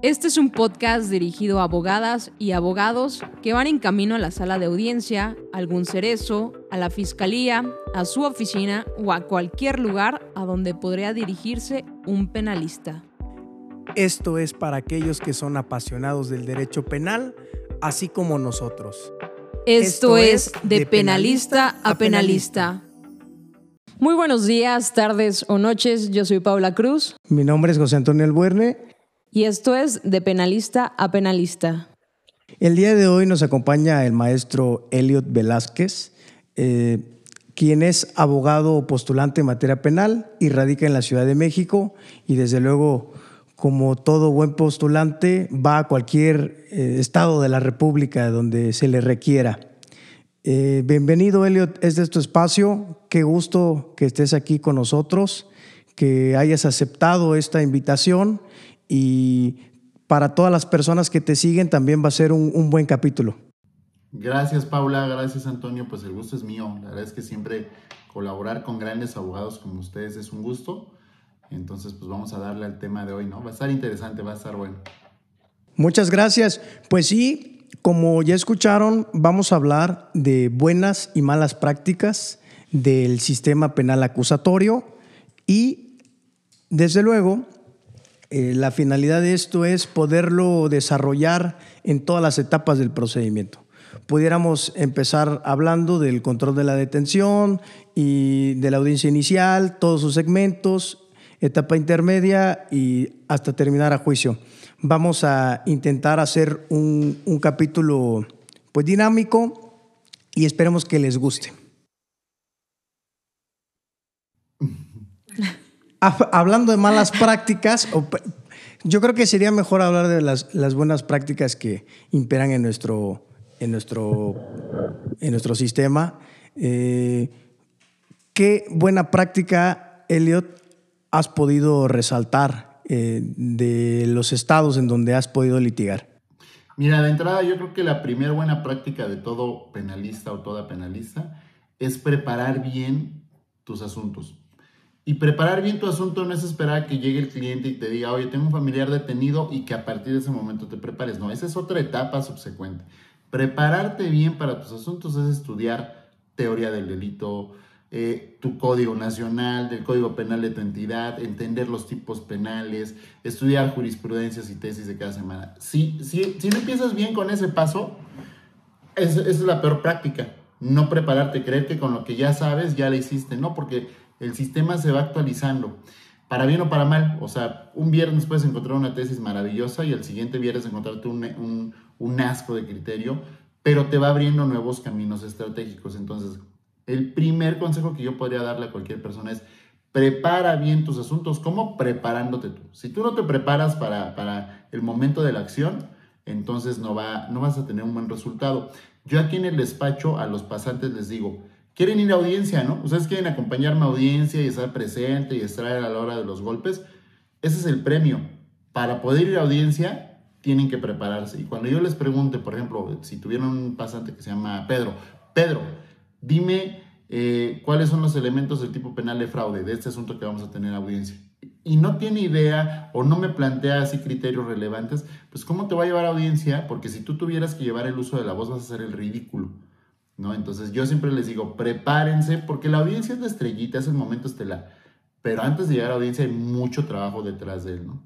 Este es un podcast dirigido a abogadas y abogados que van en camino a la sala de audiencia, a algún cerezo, a la fiscalía, a su oficina o a cualquier lugar a donde podría dirigirse un penalista. Esto es para aquellos que son apasionados del derecho penal, así como nosotros. Esto, es de penalista a penalista. Muy buenos días, tardes o noches. Yo soy Paula Cruz. Mi nombre es José Antonio Albuerne. Y esto es de penalista a penalista. El día de hoy nos acompaña el maestro Elliot Velázquez, eh, quien es abogado postulante en materia penal y radica en la Ciudad de México y desde luego, como todo buen postulante, va a cualquier eh, estado de la República donde se le requiera. Eh, bienvenido, Elliot, este es tu espacio. Qué gusto que estés aquí con nosotros, que hayas aceptado esta invitación y para todas las personas que te siguen también va a ser un, buen capítulo. Gracias Paula, gracias Antonio, pues el gusto es mío. La verdad es que siempre colaborar con grandes abogados como ustedes es un gusto. Entonces pues vamos a darle al tema de hoy, ¿no? Va a estar interesante, va a estar bueno. Muchas gracias. Pues sí, como ya escucharon, vamos a hablar de buenas y malas prácticas del sistema penal acusatorio y desde luego eh, la finalidad de esto es poderlo desarrollar en todas las etapas del procedimiento. Pudiéramos empezar hablando del control de la detención y de la audiencia inicial, todos sus segmentos, etapa intermedia y hasta terminar a juicio. Vamos a intentar hacer un, un capítulo pues dinámico y esperemos que les guste. Hablando de malas prácticas, yo creo que sería mejor hablar de las, buenas prácticas que imperan en nuestro, en nuestro, en nuestro sistema. Eh, ¿Qué buena práctica, Elliot, has podido resaltar eh, de los estados en donde has podido litigar? Mira, de entrada yo creo que la primera buena práctica de todo penalista o toda penalista es preparar bien tus asuntos. Y preparar bien tu asunto no es esperar a que llegue el cliente y te diga, oye, tengo un familiar detenido y que a partir de ese momento te prepares. No, esa es otra etapa subsecuente. Prepararte bien para tus asuntos es estudiar teoría del delito, eh, tu código nacional, del código penal de tu entidad, entender los tipos penales, estudiar jurisprudencias y tesis de cada semana. Si, si, si no empiezas bien con ese paso, esa es la peor práctica. No prepararte, creer que con lo que ya sabes ya lo hiciste. No, porque el sistema se va actualizando, para bien o para mal. O sea, un viernes puedes encontrar una tesis maravillosa y el siguiente viernes encontrarte un, un, asco de criterio, pero te va abriendo nuevos caminos estratégicos. Entonces, el primer consejo que yo podría darle a cualquier persona es prepara bien tus asuntos. ¿Cómo? Preparándote tú. Si tú no te preparas para, para el momento de la acción, entonces no, va, no vas a tener un buen resultado. Yo aquí en el despacho a los pasantes les digo, quieren ir a audiencia, ¿no? Ustedes quieren acompañarme a audiencia y estar presente y estar a la hora de los golpes. Ese es el premio. Para poder ir a audiencia, tienen que prepararse. Y cuando yo les pregunte, por ejemplo, si tuvieron un pasante que se llama Pedro, Pedro, dime eh, cuáles son los elementos del tipo penal de fraude de este asunto que vamos a tener audiencia. Y no tiene idea o no me plantea así criterios relevantes, pues ¿cómo te va a llevar a audiencia? Porque si tú tuvieras que llevar el uso de la voz, vas a hacer el ridículo. ¿No? Entonces yo siempre les digo, prepárense, porque la audiencia es la estrellita, es el momento estelar. Pero antes de llegar a la audiencia hay mucho trabajo detrás de él, ¿no?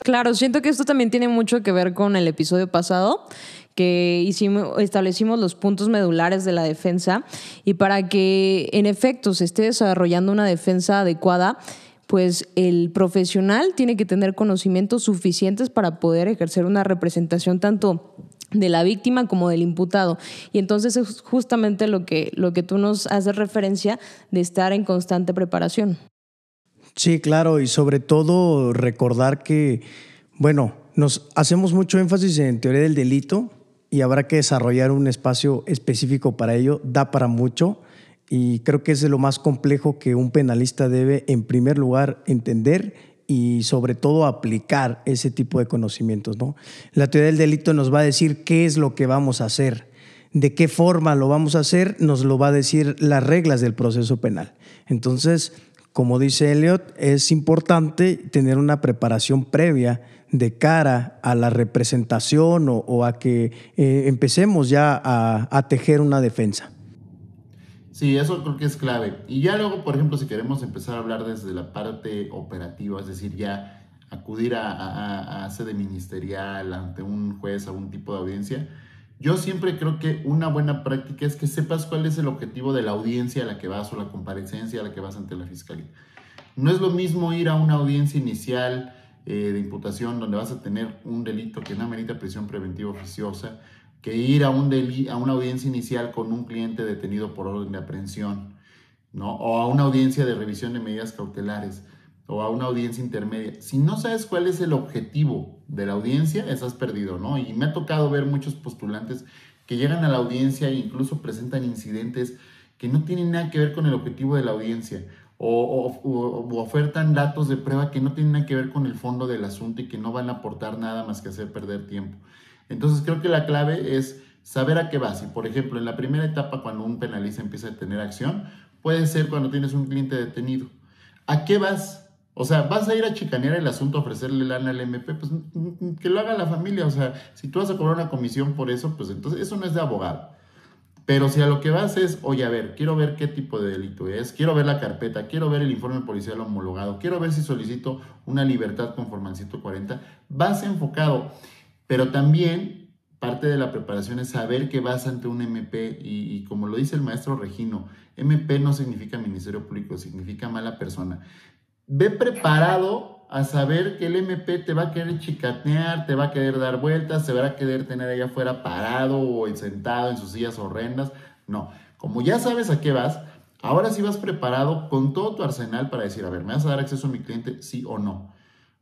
Claro, siento que esto también tiene mucho que ver con el episodio pasado, que hicimos, establecimos los puntos medulares de la defensa y para que en efecto se esté desarrollando una defensa adecuada, pues el profesional tiene que tener conocimientos suficientes para poder ejercer una representación tanto de la víctima como del imputado. Y entonces es justamente lo que, lo que tú nos haces referencia de estar en constante preparación. Sí, claro, y sobre todo recordar que, bueno, nos hacemos mucho énfasis en teoría del delito y habrá que desarrollar un espacio específico para ello, da para mucho y creo que es lo más complejo que un penalista debe en primer lugar entender y sobre todo aplicar ese tipo de conocimientos. ¿no? La teoría del delito nos va a decir qué es lo que vamos a hacer, de qué forma lo vamos a hacer, nos lo va a decir las reglas del proceso penal. Entonces, como dice Elliot, es importante tener una preparación previa de cara a la representación o, a que eh, empecemos ya a, tejer una defensa. Sí, eso creo que es clave. Y ya luego, por ejemplo, si queremos empezar a hablar desde la parte operativa, es decir, ya acudir a, a, sede ministerial ante un juez, a un tipo de audiencia, yo siempre creo que una buena práctica es que sepas cuál es el objetivo de la audiencia a la que vas o la comparecencia a la que vas ante la fiscalía. No es lo mismo ir a una audiencia inicial eh, de imputación donde vas a tener un delito que no amerita prisión preventiva oficiosa que ir a, un a una audiencia inicial con un cliente detenido por orden de aprehensión, ¿no? O a una audiencia de revisión de medidas cautelares o a una audiencia intermedia. Si no sabes cuál es el objetivo de la audiencia, estás perdido, ¿no? Y me ha tocado ver muchos postulantes que llegan a la audiencia e incluso presentan incidentes que no tienen nada que ver con el objetivo de la audiencia o, ofertan datos de prueba que no tienen nada que ver con el fondo del asunto y que no van a aportar nada más que hacer perder tiempo. Entonces creo que la clave es saber a qué vas. Y por ejemplo, en la primera etapa, cuando un penalista empieza a tener acción, puede ser cuando tienes un cliente detenido. ¿A qué vas? O sea, vas a ir a chicanear el asunto, a ofrecerle lana al MP, pues que lo haga la familia. O sea, si tú vas a cobrar una comisión por eso, pues entonces eso no es de abogado. Pero si a lo que vas es, oye, a ver, quiero ver qué tipo de delito es, quiero ver la carpeta, quiero ver el informe policial homologado, quiero ver si solicito una libertad conforme al 140, vas enfocado. Pero también parte de la preparación es saber que vas ante un MP y, como lo dice el maestro Regino, MP no significa Ministerio Público, significa mala persona. Ve preparado a saber que el MP te va a querer chicatear, te va a querer dar vueltas, se va a querer tener allá afuera parado o sentado en sus sillas horrendas. No, como ya sabes a qué vas, ahora sí vas preparado con todo tu arsenal para decir, a ver, ¿me vas a dar acceso a mi cliente? Sí o no.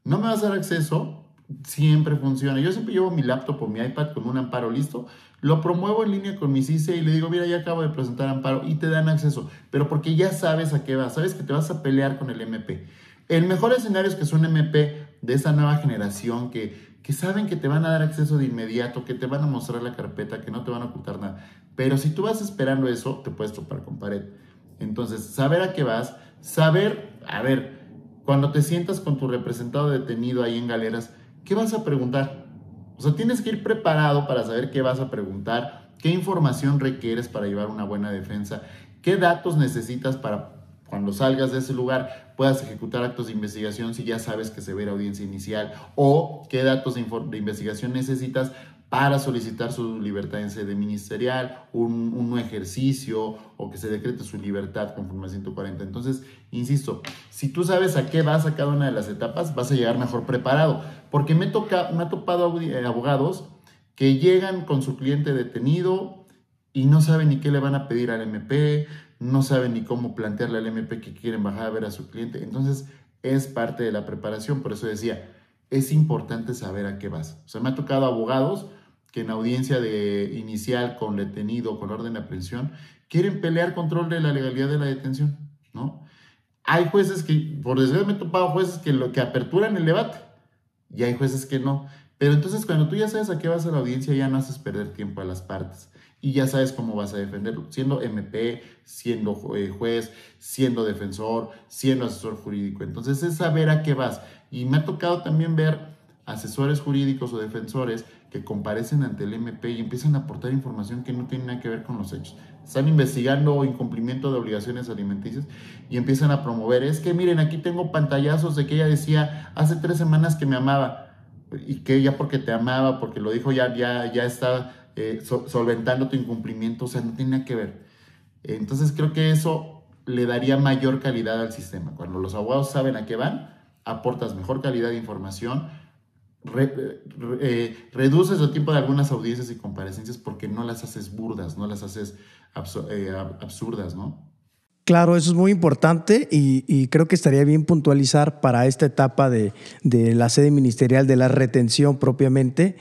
¿No me vas a dar acceso? Siempre funciona. Yo siempre llevo mi laptop o mi iPad con un amparo listo, lo promuevo en línea con mi CICE y le digo, mira, ya acabo de presentar amparo y te dan acceso, pero porque ya sabes a qué vas, sabes que te vas a pelear con el MP. El mejor escenario es que es un MP de esa nueva generación que, que saben que te van a dar acceso de inmediato, que te van a mostrar la carpeta, que no te van a ocultar nada. Pero si tú vas esperando eso, te puedes topar con pared. Entonces, saber a qué vas, saber, a ver, cuando te sientas con tu representado detenido ahí en galeras, ¿qué vas a preguntar? O sea, tienes que ir preparado para saber qué vas a preguntar, qué información requieres para llevar una buena defensa, qué datos necesitas para cuando salgas de ese lugar puedas ejecutar actos de investigación si ya sabes que se ve la audiencia inicial o qué datos de, investigación necesitas para solicitar su libertad en sede ministerial, un, un, ejercicio o que se decrete su libertad conforme a 140. Entonces, insisto, si tú sabes a qué vas a cada una de las etapas, vas a llegar mejor preparado. Porque me, toca, me ha topado eh, abogados que llegan con su cliente detenido y no saben ni qué le van a pedir al MP, no saben ni cómo plantearle al MP que quieren bajar a ver a su cliente. Entonces, es parte de la preparación. Por eso decía, es importante saber a qué vas. O sea, me ha tocado abogados que en audiencia de inicial con detenido, con orden de aprehensión, quieren pelear control de la legalidad de la detención, ¿no? Hay jueces que, por desgracia me he topado jueces que, lo, que aperturan el debate y hay jueces que no. Pero entonces cuando tú ya sabes a qué vas a la audiencia, ya no haces perder tiempo a las partes y ya sabes cómo vas a defenderlo, siendo MP, siendo eh, juez, siendo defensor, siendo asesor jurídico. Entonces es saber a qué vas. Y me ha tocado también ver asesores jurídicos o defensores que comparecen ante el MP y empiezan a aportar información que no tiene nada que ver con los hechos. Están investigando incumplimiento de obligaciones alimenticias y empiezan a promover. Es que miren, aquí tengo pantallazos de que ella decía hace tres semanas que me amaba y que ya porque te amaba, porque lo dijo ya, ya, ya está eh, solventando tu incumplimiento, o sea, no tiene nada que ver. Entonces creo que eso le daría mayor calidad al sistema. Cuando los abogados saben a qué van, aportas mejor calidad de información, eh, reduces el tiempo de algunas audiencias y comparecencias porque no las haces burdas, no las haces eh, absurdas, ¿no? Claro, eso es muy importante y, creo que estaría bien puntualizar para esta etapa de, de la sede ministerial de la retención propiamente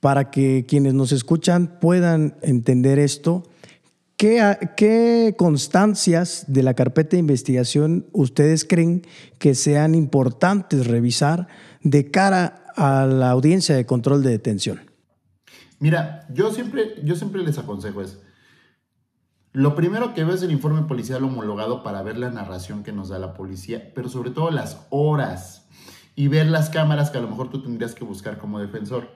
para que quienes nos escuchan puedan entender esto. ¿Qué, constancias de la carpeta de investigación ustedes creen que sean importantes revisar de cara a la audiencia de control de detención? Mira, yo siempre, yo siempre les aconsejo es, lo primero que veo es el informe policial homologado para ver la narración que nos da la policía, pero sobre todo las horas y ver las cámaras que a lo mejor tú tendrías que buscar como defensor.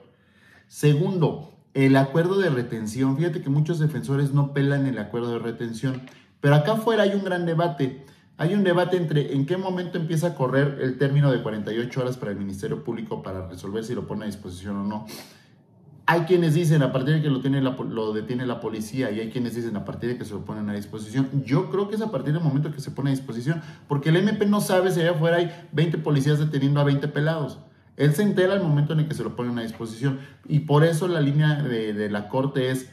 Segundo, el acuerdo de retención. Fíjate que muchos defensores no pelan el acuerdo de retención, pero acá afuera hay un gran debate. Hay un debate entre en qué momento empieza a correr el término de 48 horas para el Ministerio Público para resolver si lo pone a disposición o no. Hay quienes dicen a partir de que lo, tiene lo detiene la policía y hay quienes dicen a partir de que se lo ponen a disposición. Yo creo que es a partir del momento que se pone a disposición, porque el MP no sabe si allá afuera hay 20 policías deteniendo a 20 pelados. Él se entera al momento en el que se lo ponen a disposición. Y por eso la línea de, la corte es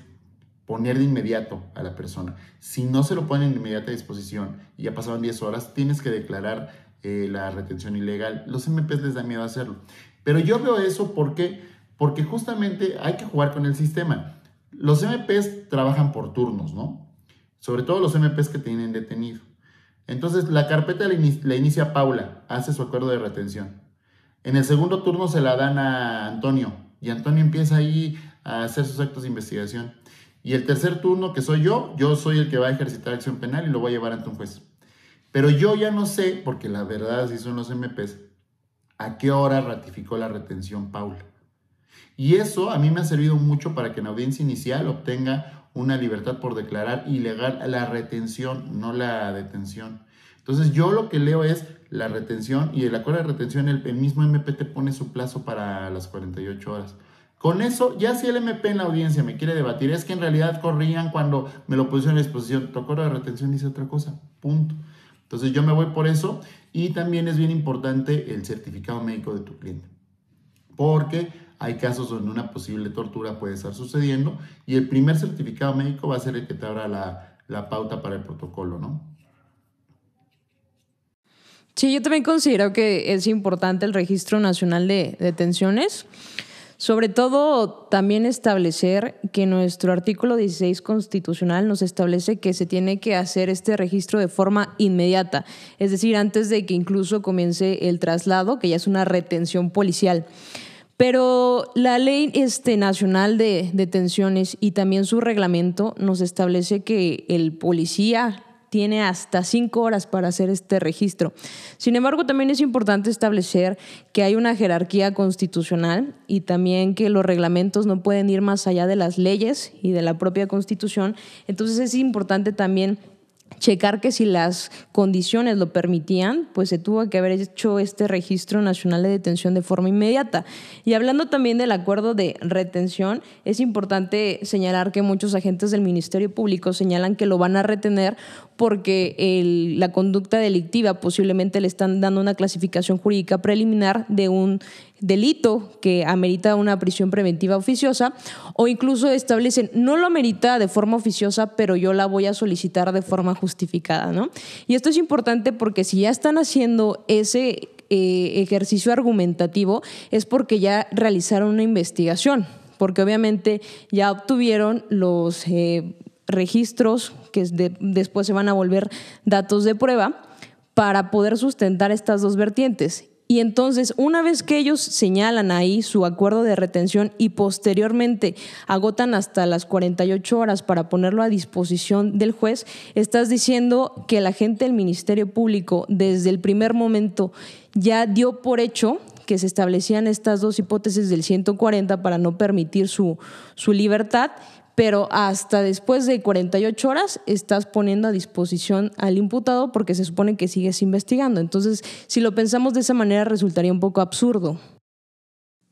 poner de inmediato a la persona. Si no se lo ponen de inmediata disposición y ya pasaban 10 horas, tienes que declarar eh, la retención ilegal. Los MPs les da miedo hacerlo. Pero yo veo eso porque, porque justamente hay que jugar con el sistema. Los MPs trabajan por turnos, ¿no? Sobre todo los MPs que tienen detenido. Entonces, la carpeta la inicia Paula, hace su acuerdo de retención. En el segundo turno se la dan a Antonio y Antonio empieza ahí a hacer sus actos de investigación. Y el tercer turno, que soy yo, yo soy el que va a ejercitar acción penal y lo voy a llevar ante un juez. Pero yo ya no sé, porque la verdad así son los MPs, a qué hora ratificó la retención Paula. Y eso a mí me ha servido mucho para que en audiencia inicial obtenga una libertad por declarar ilegal la retención, no la detención. Entonces yo lo que leo es la retención y el acuerdo de retención, el, mismo MP te pone su plazo para las 48 horas. Con eso, ya si el MP en la audiencia me quiere debatir, es que en realidad corrían cuando me lo pusieron a disposición, tu acuerdo de retención dice otra cosa, punto. Entonces yo me voy por eso y también es bien importante el certificado médico de tu cliente, porque hay casos donde una posible tortura puede estar sucediendo y el primer certificado médico va a ser el que te abra la, la pauta para el protocolo, ¿no? Sí, yo también considero que es importante el Registro Nacional de Detenciones. Sobre todo, también establecer que nuestro artículo 16 constitucional nos establece que se tiene que hacer este registro de forma inmediata, es decir, antes de que incluso comience el traslado, que ya es una retención policial. Pero la ley este, nacional de detenciones y también su reglamento nos establece que el policía, tiene hasta cinco horas para hacer este registro. Sin embargo, también es importante establecer que hay una jerarquía constitucional y también que los reglamentos no pueden ir más allá de las leyes y de la propia constitución. Entonces es importante también checar que si las condiciones lo permitían, pues se tuvo que haber hecho este registro nacional de detención de forma inmediata. Y hablando también del acuerdo de retención, es importante señalar que muchos agentes del Ministerio Público señalan que lo van a retener porque la conducta delictiva posiblemente le están dando una clasificación jurídica preliminar de un delito que amerita una prisión preventiva oficiosa o incluso establecen no lo amerita de forma oficiosa, pero yo la voy a solicitar de forma justificada, ¿no? Y esto es importante porque si ya están haciendo ese eh, ejercicio argumentativo es porque ya realizaron una investigación, porque obviamente ya obtuvieron los eh, registros que después se van a volver datos de prueba para poder sustentar estas dos vertientes. Y entonces, una vez que ellos señalan ahí su acuerdo de retención y posteriormente agotan hasta las 48 horas para ponerlo a disposición del juez, estás diciendo que la gente del Ministerio Público desde el primer momento ya dio por hecho que se establecían estas dos hipótesis del 140 para no permitir su, su libertad pero hasta después de 48 horas estás poniendo a disposición al imputado porque se supone que sigues investigando. Entonces, si lo pensamos de esa manera, resultaría un poco absurdo.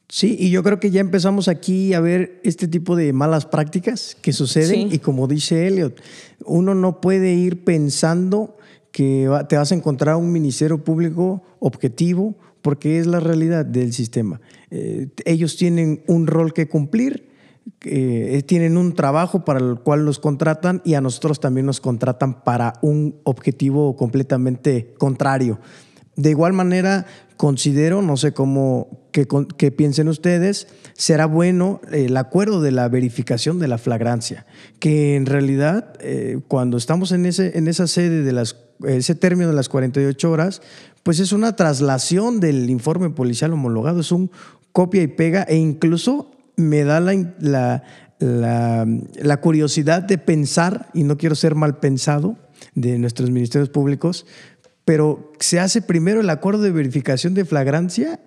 Sí, y yo creo que ya empezamos aquí a ver este tipo de malas prácticas que suceden y como dice Elliot, uno no puede ir pensando que te vas a encontrar un ministerio público objetivo porque es la realidad del sistema. Eh, ellos tienen un rol que cumplir eh, tienen un trabajo para el cual los contratan y a nosotros también nos contratan para un objetivo completamente contrario. De igual manera, considero, no sé cómo que, piensen ustedes, será bueno el acuerdo de la verificación de la flagrancia, que en realidad eh, cuando estamos en, ese, en esa sede de las, ese término de las 48 horas, pues es una traslación del informe policial homologado, es un copia y pega e incluso me da la, la, curiosidad de pensar, y no quiero ser mal pensado, de nuestros ministerios públicos, pero se hace primero el acuerdo de verificación de flagrancia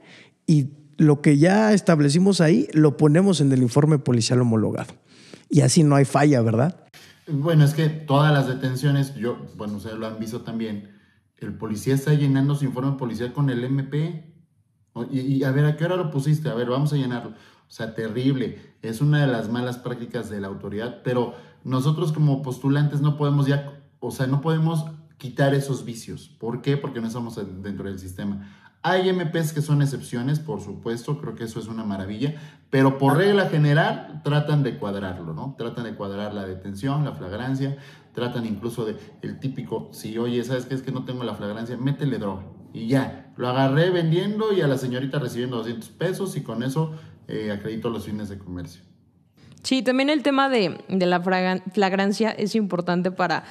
y lo que ya establecimos ahí lo ponemos en el informe policial homologado. Y así no hay falla, ¿verdad? Bueno, es que todas las detenciones, yo, bueno, ustedes lo han visto también, el policía está llenando su informe policial con el MP. Y, y, a ver, ¿a qué hora lo pusiste? A ver, vamos a llenarlo. O sea, terrible. Es una de las malas prácticas de la autoridad, pero nosotros como postulantes no podemos ya, o sea, no podemos quitar esos vicios. ¿Por qué? Porque no estamos dentro del sistema. Hay MPs que son excepciones, por supuesto, creo que eso es una maravilla, pero por regla general tratan de cuadrarlo, ¿no? Tratan de cuadrar la detención, la flagrancia, tratan incluso de el típico, si oye, ¿sabes qué? Es que no tengo la flagrancia, métele droga. Y ya, lo agarré vendiendo y a la señorita recibiendo 200 pesos y con eso eh, los fines de comercio. Sí, también el tema de, de la flagrancia es importante para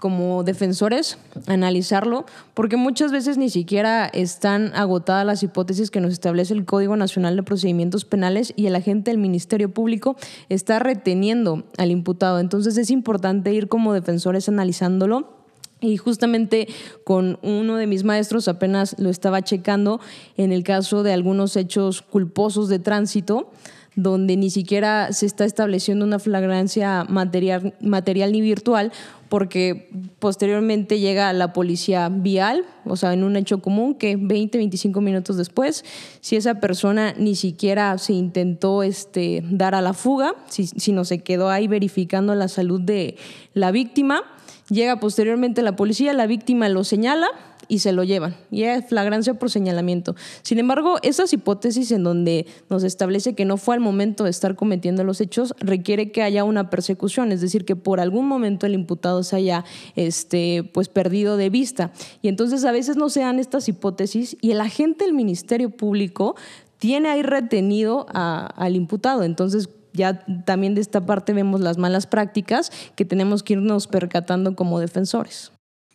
como defensores analizarlo, porque muchas veces ni siquiera están agotadas las hipótesis que nos establece el Código Nacional de Procedimientos Penales y el agente del Ministerio Público está reteniendo al imputado. Entonces es importante ir como defensores analizándolo. Y justamente con uno de mis maestros apenas lo estaba checando en el caso de algunos hechos culposos de tránsito donde ni siquiera se está estableciendo una flagrancia material, material ni virtual, porque posteriormente llega la policía vial, o sea, en un hecho común que 20, 25 minutos después, si esa persona ni siquiera se intentó este, dar a la fuga, si, si no se quedó ahí verificando la salud de la víctima, llega posteriormente la policía, la víctima lo señala, y se lo llevan. Y es flagrancia por señalamiento. Sin embargo, esas hipótesis en donde nos establece que no fue al momento de estar cometiendo los hechos requiere que haya una persecución, es decir, que por algún momento el imputado se haya este, pues, perdido de vista. Y entonces a veces no se dan estas hipótesis y el agente del Ministerio Público tiene ahí retenido al imputado. Entonces, ya también de esta parte vemos las malas prácticas que tenemos que irnos percatando como defensores.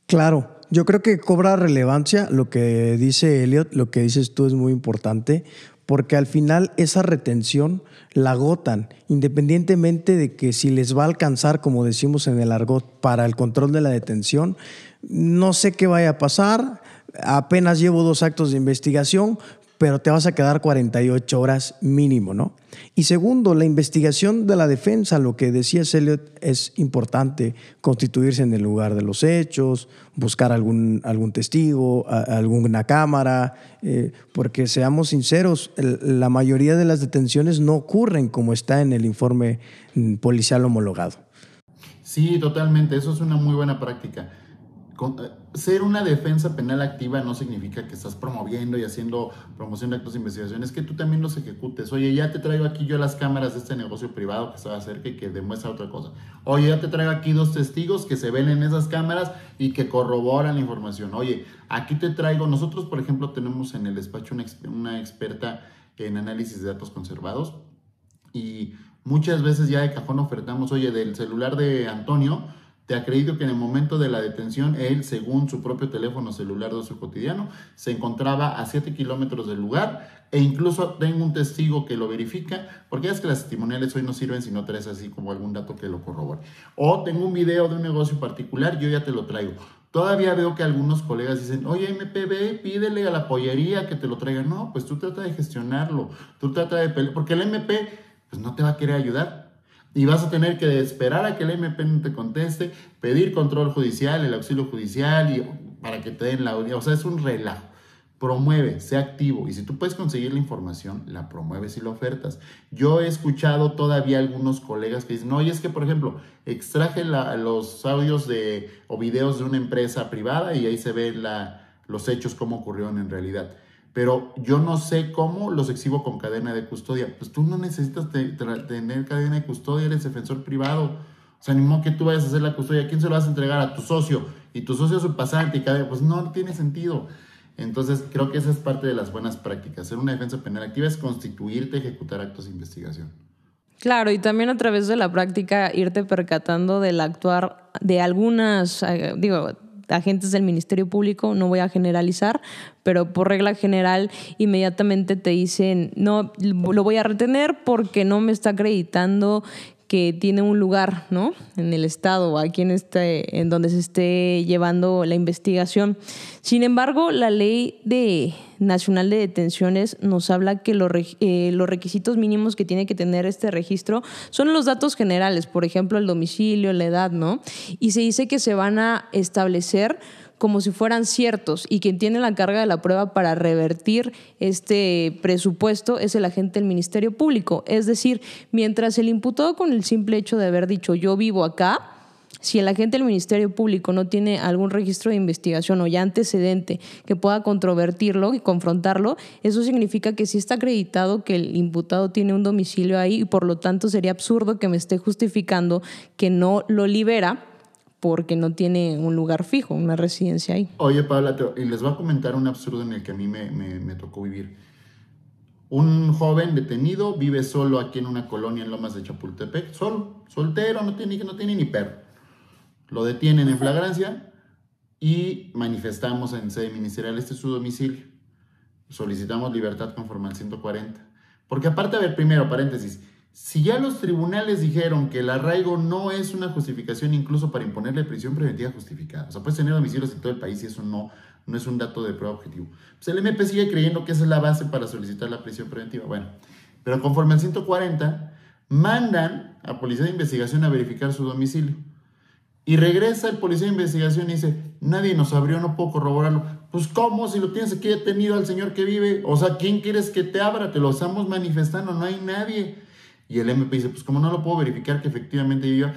Claro, yo creo que cobra relevancia lo que dice Elliot, lo que dices tú es muy importante, porque al final esa retención la agotan, independientemente de que si les va a alcanzar, como decimos en el argot, para el control de la detención, no sé qué vaya a pasar, apenas llevo dos actos de investigación, pero te vas a quedar 48 horas mínimo, ¿no? Y segundo, la investigación de la defensa, lo que decía Elliot, es importante, constituirse en el lugar de los hechos, buscar algún, algún testigo, alguna cámara, eh, porque seamos sinceros, la mayoría de las detenciones no ocurren como está en el informe mm, policial homologado. Sí, totalmente, eso es una muy buena práctica eh, ser una defensa penal activa no significa que estás promoviendo y haciendo promoción de actos de investigación, es que tú también los ejecutes. Oye, ya te traigo aquí yo las cámaras de este negocio privado que estaba cerca y que demuestra otra cosa. Oye, ya te traigo aquí dos testigos que se ven en esas cámaras y que corroboran la información. Oye, aquí te traigo, nosotros por ejemplo tenemos en el despacho una, una experta en análisis de datos conservados y muchas veces ya de cajón ofertamos, oye, del celular de Antonio, te acredito que en el momento de la detención, él, según su propio teléfono celular de su cotidiano, se encontraba a 7 kilómetros del lugar e incluso tengo un testigo que lo verifica, porque es que las testimoniales hoy no sirven si no traes así como algún dato que lo corrobore. O tengo un video de un negocio particular, yo ya te lo traigo. Todavía veo que algunos colegas dicen, oye MPB, pídele a la pollería que te lo traiga. No, pues tú trata de gestionarlo, tú trata de porque el MP pues no te va a querer ayudar y vas a tener que esperar a que el MP no te conteste, pedir control judicial, el auxilio judicial y para que te den la audiencia. O sea, es un relajo. Promueve, sea activo y si tú puedes conseguir la información, la promueves y la ofertas. Yo he escuchado todavía algunos colegas que dicen, oye, es que por ejemplo, extraje los audios de, o videos de una empresa privada y ahí se ven los hechos, cómo ocurrieron en realidad pero yo no sé cómo los exhibo con cadena de custodia. Pues tú no necesitas tener cadena de custodia, eres defensor privado. O sea, ni modo que tú vayas a hacer la custodia. ¿A quién se lo vas a entregar? A tu socio. Y tu socio es su pasante y cadena. Pues no tiene sentido. Entonces, creo que esa es parte de las buenas prácticas. Ser una defensa penal activa es constituirte, ejecutar actos de investigación. Claro, y también a través de la práctica irte percatando del actuar de algunas, eh, digo, agentes del Ministerio Público, no voy a generalizar, pero por regla general inmediatamente te dicen, no, lo voy a retener porque no me está acreditando que tiene un lugar, ¿no? En el estado aquí en este, en donde se esté llevando la investigación. Sin embargo, la ley de nacional de detenciones nos habla que los, eh, los requisitos mínimos que tiene que tener este registro son los datos generales, por ejemplo, el domicilio, la edad, ¿no? Y se dice que se van a establecer como si fueran ciertos y quien tiene la carga de la prueba para revertir este presupuesto es el agente del Ministerio Público. Es decir, mientras el imputado con el simple hecho de haber dicho yo vivo acá, si el agente del Ministerio Público no tiene algún registro de investigación o ya antecedente que pueda controvertirlo y confrontarlo, eso significa que sí está acreditado que el imputado tiene un domicilio ahí y por lo tanto sería absurdo que me esté justificando que no lo libera porque no tiene un lugar fijo, una residencia ahí. Oye, Paula, y les voy a comentar un absurdo en el que a mí me, me, tocó vivir. Un joven detenido vive solo aquí en una colonia en Lomas de Chapultepec, solo, soltero, no tiene, no tiene ni perro. Lo detienen en flagrancia y manifestamos en sede ministerial, este es su domicilio. Solicitamos libertad conforme al 140. Porque aparte, a ver, primero, paréntesis, si ya los tribunales dijeron que el arraigo no es una justificación incluso para imponerle prisión preventiva justificada, o sea, puedes tener domicilios en todo el país y eso no, no es un dato de prueba objetivo. Pues el MP sigue creyendo que esa es la base para solicitar la prisión preventiva. Bueno, pero conforme al 140, mandan a Policía de Investigación a verificar su domicilio. Y regresa el policía de investigación y dice, nadie nos abrió, no puedo corroborarlo. Pues ¿cómo? Si lo tienes aquí detenido al señor que vive. O sea, ¿quién quieres que te abra? Te lo estamos manifestando, no hay nadie. Y el MP dice, pues como no lo puedo verificar que efectivamente viva,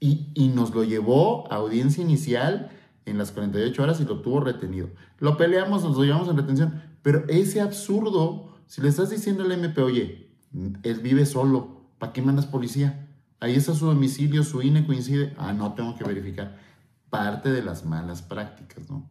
y, y nos lo llevó a audiencia inicial en las 48 horas y lo tuvo retenido. Lo peleamos, nos lo llevamos en retención, pero ese absurdo, si le estás diciendo al MP, oye, él vive solo, ¿para qué mandas policía? Ahí está su domicilio, su INE coincide, ah, no, tengo que verificar. Parte de las malas prácticas, ¿no?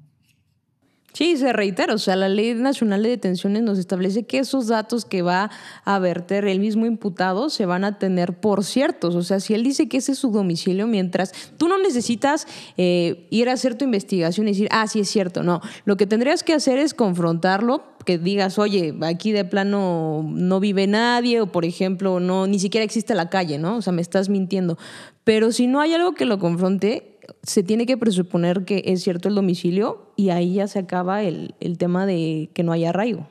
Sí, se reitera, o sea, la Ley Nacional de Detenciones nos establece que esos datos que va a verter el mismo imputado se van a tener por ciertos. O sea, si él dice que ese es su domicilio, mientras tú no necesitas eh, ir a hacer tu investigación y decir, ah, sí es cierto, no. Lo que tendrías que hacer es confrontarlo, que digas, oye, aquí de plano no vive nadie, o por ejemplo, no, ni siquiera existe la calle, ¿no? O sea, me estás mintiendo. Pero si no hay algo que lo confronte, se tiene que presuponer que es cierto el domicilio y ahí ya se acaba el, tema de que no haya arraigo.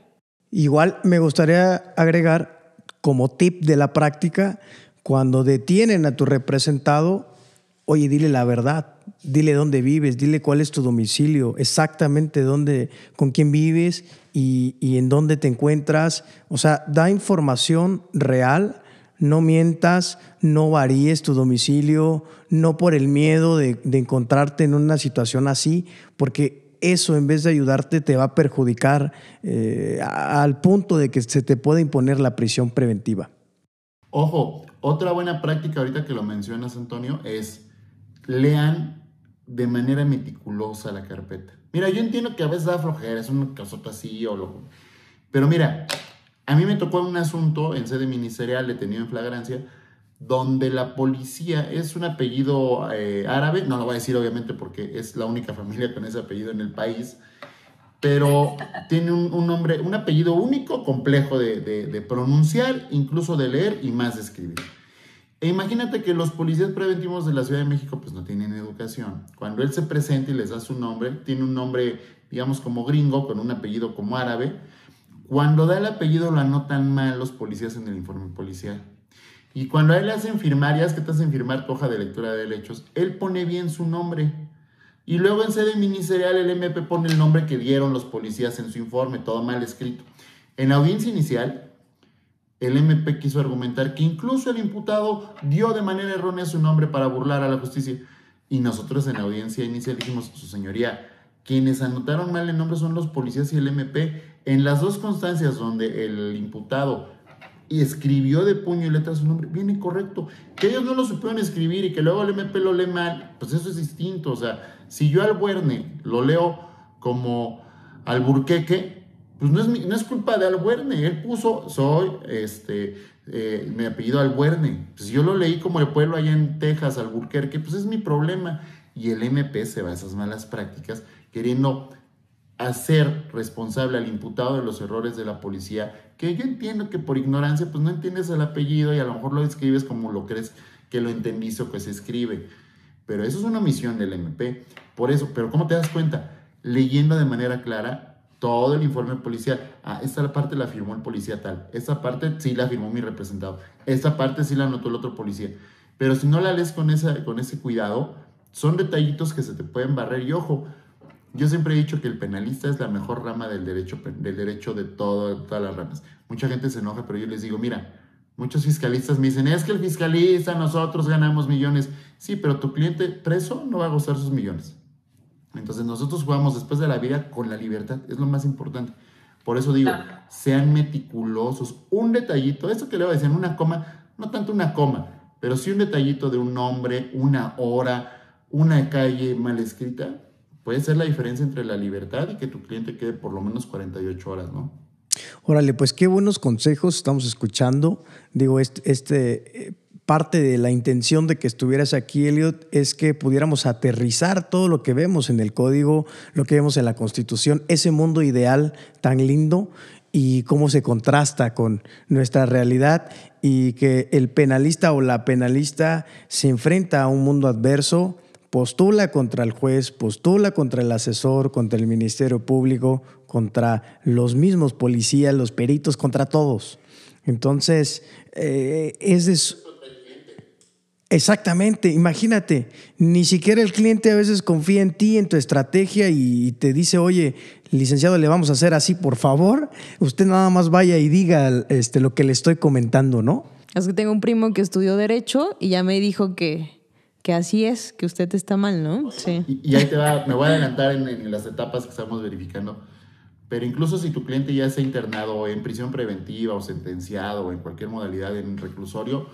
Igual me gustaría agregar como tip de la práctica, cuando detienen a tu representado, oye, dile la verdad, dile dónde vives, dile cuál es tu domicilio, exactamente dónde, con quién vives y, y en dónde te encuentras. O sea, da información real no mientas, no varíes tu domicilio, no por el miedo de, encontrarte en una situación así, porque eso en vez de ayudarte te va a perjudicar eh, al punto de que se te pueda imponer la prisión preventiva. Ojo, otra buena práctica ahorita que lo mencionas, Antonio, es lean de manera meticulosa la carpeta. Mira, yo entiendo que a veces da flojera, es un casota así o lo... Pero mira, a mí me tocó un asunto en sede ministerial detenido en flagrancia, donde la policía es un apellido eh, árabe, no lo voy a decir obviamente porque es la única familia con ese apellido en el país, pero tiene un, nombre, un apellido único, complejo de, de, pronunciar, incluso de leer y más de escribir. E imagínate que los policías preventivos de la Ciudad de México pues no tienen educación. Cuando él se presenta y les da su nombre, tiene un nombre, digamos, como gringo, con un apellido como árabe, cuando da el apellido lo anotan mal los policías en el informe policial. Y cuando a él le hacen firmar, ya es que te hacen firmar tu hoja de lectura de derechos, él pone bien su nombre. Y luego en sede ministerial el MP pone el nombre que dieron los policías en su informe, todo mal escrito. En la audiencia inicial, el MP quiso argumentar que incluso el imputado dio de manera errónea su nombre para burlar a la justicia. Y nosotros en la audiencia inicial dijimos, su señoría, quienes anotaron mal el nombre son los policías y el MP. En las dos constancias donde el imputado escribió de puño y letra su nombre, viene correcto. Que ellos no lo supieron escribir y que luego el MP lo lee mal, pues eso es distinto. O sea, si yo al Buerne lo leo como Alburqueque, pues no es, no es culpa de Albuerne. Él puso, soy, este, eh, mi apellido Albuerne. Pues yo lo leí como el pueblo allá en Texas, Alburquerque, pues es mi problema. Y el MP se va a esas malas prácticas queriendo hacer responsable al imputado de los errores de la policía, que yo entiendo que por ignorancia pues no entiendes el apellido y a lo mejor lo escribes como lo crees que lo entendiste o que se escribe. Pero eso es una misión del MP. Por eso, pero ¿cómo te das cuenta? Leyendo de manera clara todo el informe policial. Ah, esta parte la firmó el policía tal. Esta parte sí la firmó mi representado. Esta parte sí la anotó el otro policía. Pero si no la lees con, esa, con ese cuidado, son detallitos que se te pueden barrer. Y ojo, yo siempre he dicho que el penalista es la mejor rama del derecho, del derecho de todo, todas las ramas. Mucha gente se enoja, pero yo les digo, mira, muchos fiscalistas me dicen, es que el fiscalista, nosotros ganamos millones. Sí, pero tu cliente preso no va a gozar sus millones. Entonces nosotros jugamos después de la vida con la libertad, es lo más importante. Por eso digo, sean meticulosos. Un detallito, esto que le voy a decir, una coma, no tanto una coma, pero sí un detallito de un nombre, una hora, una calle mal escrita, puede ser la diferencia entre la libertad y que tu cliente quede por lo menos 48 horas, ¿no? Órale, pues qué buenos consejos estamos escuchando. Digo, este, eh, parte de la intención de que estuvieras aquí, Elliot, es que pudiéramos aterrizar todo lo que vemos en el código, lo que vemos en la Constitución, ese mundo ideal tan lindo y cómo se contrasta con nuestra realidad y que el penalista o la penalista se enfrenta a un mundo adverso postula contra el juez, postula contra el asesor, contra el Ministerio Público, contra los mismos policías, los peritos, contra todos. Entonces, eh, es de Exactamente, imagínate, ni siquiera el cliente a veces confía en ti, en tu estrategia y te dice, oye, licenciado, le vamos a hacer así, por favor, usted nada más vaya y diga este, lo que le estoy comentando, ¿no? Es que tengo un primo que estudió derecho y ya me dijo que que así es, que usted está mal, ¿no? Sí. Y, ahí te va, me voy a adelantar en, las etapas que estamos verificando. Pero incluso si tu cliente ya ha internado en prisión preventiva o sentenciado o en cualquier modalidad en reclusorio,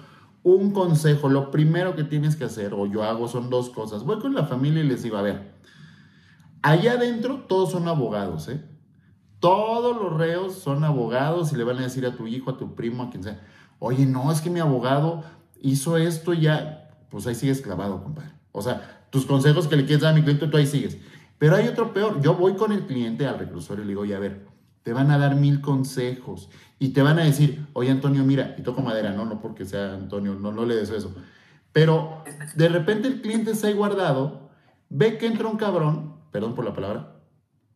un consejo, lo primero que tienes que hacer, o yo hago, son dos cosas. Voy con la familia y les digo, a ver, allá adentro todos son abogados, ¿eh? Todos los reos son abogados y le van a decir a tu hijo, a tu primo, a quien sea, oye, no, es que mi abogado hizo esto ya, pues ahí sigues clavado, compadre. O sea, tus consejos que le quieres dar a mi cliente, tú ahí sigues. Pero hay otro peor. Yo voy con el cliente al reclusorio y le digo, oye, a ver, te van a dar mil consejos y te van a decir, oye, Antonio, mira, y toco madera, no, no porque sea Antonio, no, no le des eso. Pero de repente el cliente está ahí guardado, ve que entra un cabrón, perdón por la palabra,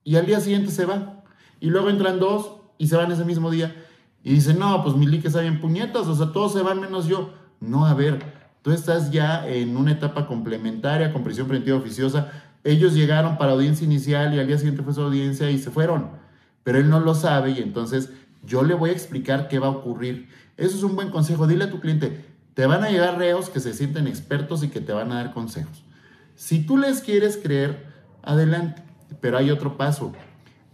y al día siguiente se va. Y luego entran dos y se van ese mismo día. Y dicen, no, pues mi lique está bien puñetas, o sea, todos se van menos yo. No, a ver, Tú estás ya en una etapa complementaria con prisión preventiva oficiosa. Ellos llegaron para audiencia inicial y al día siguiente fue su audiencia y se fueron. Pero él no lo sabe y entonces yo le voy a explicar qué va a ocurrir. Eso es un buen consejo. Dile a tu cliente, te van a llegar reos que se sienten expertos y que te van a dar consejos. Si tú les quieres creer, adelante. Pero hay otro paso.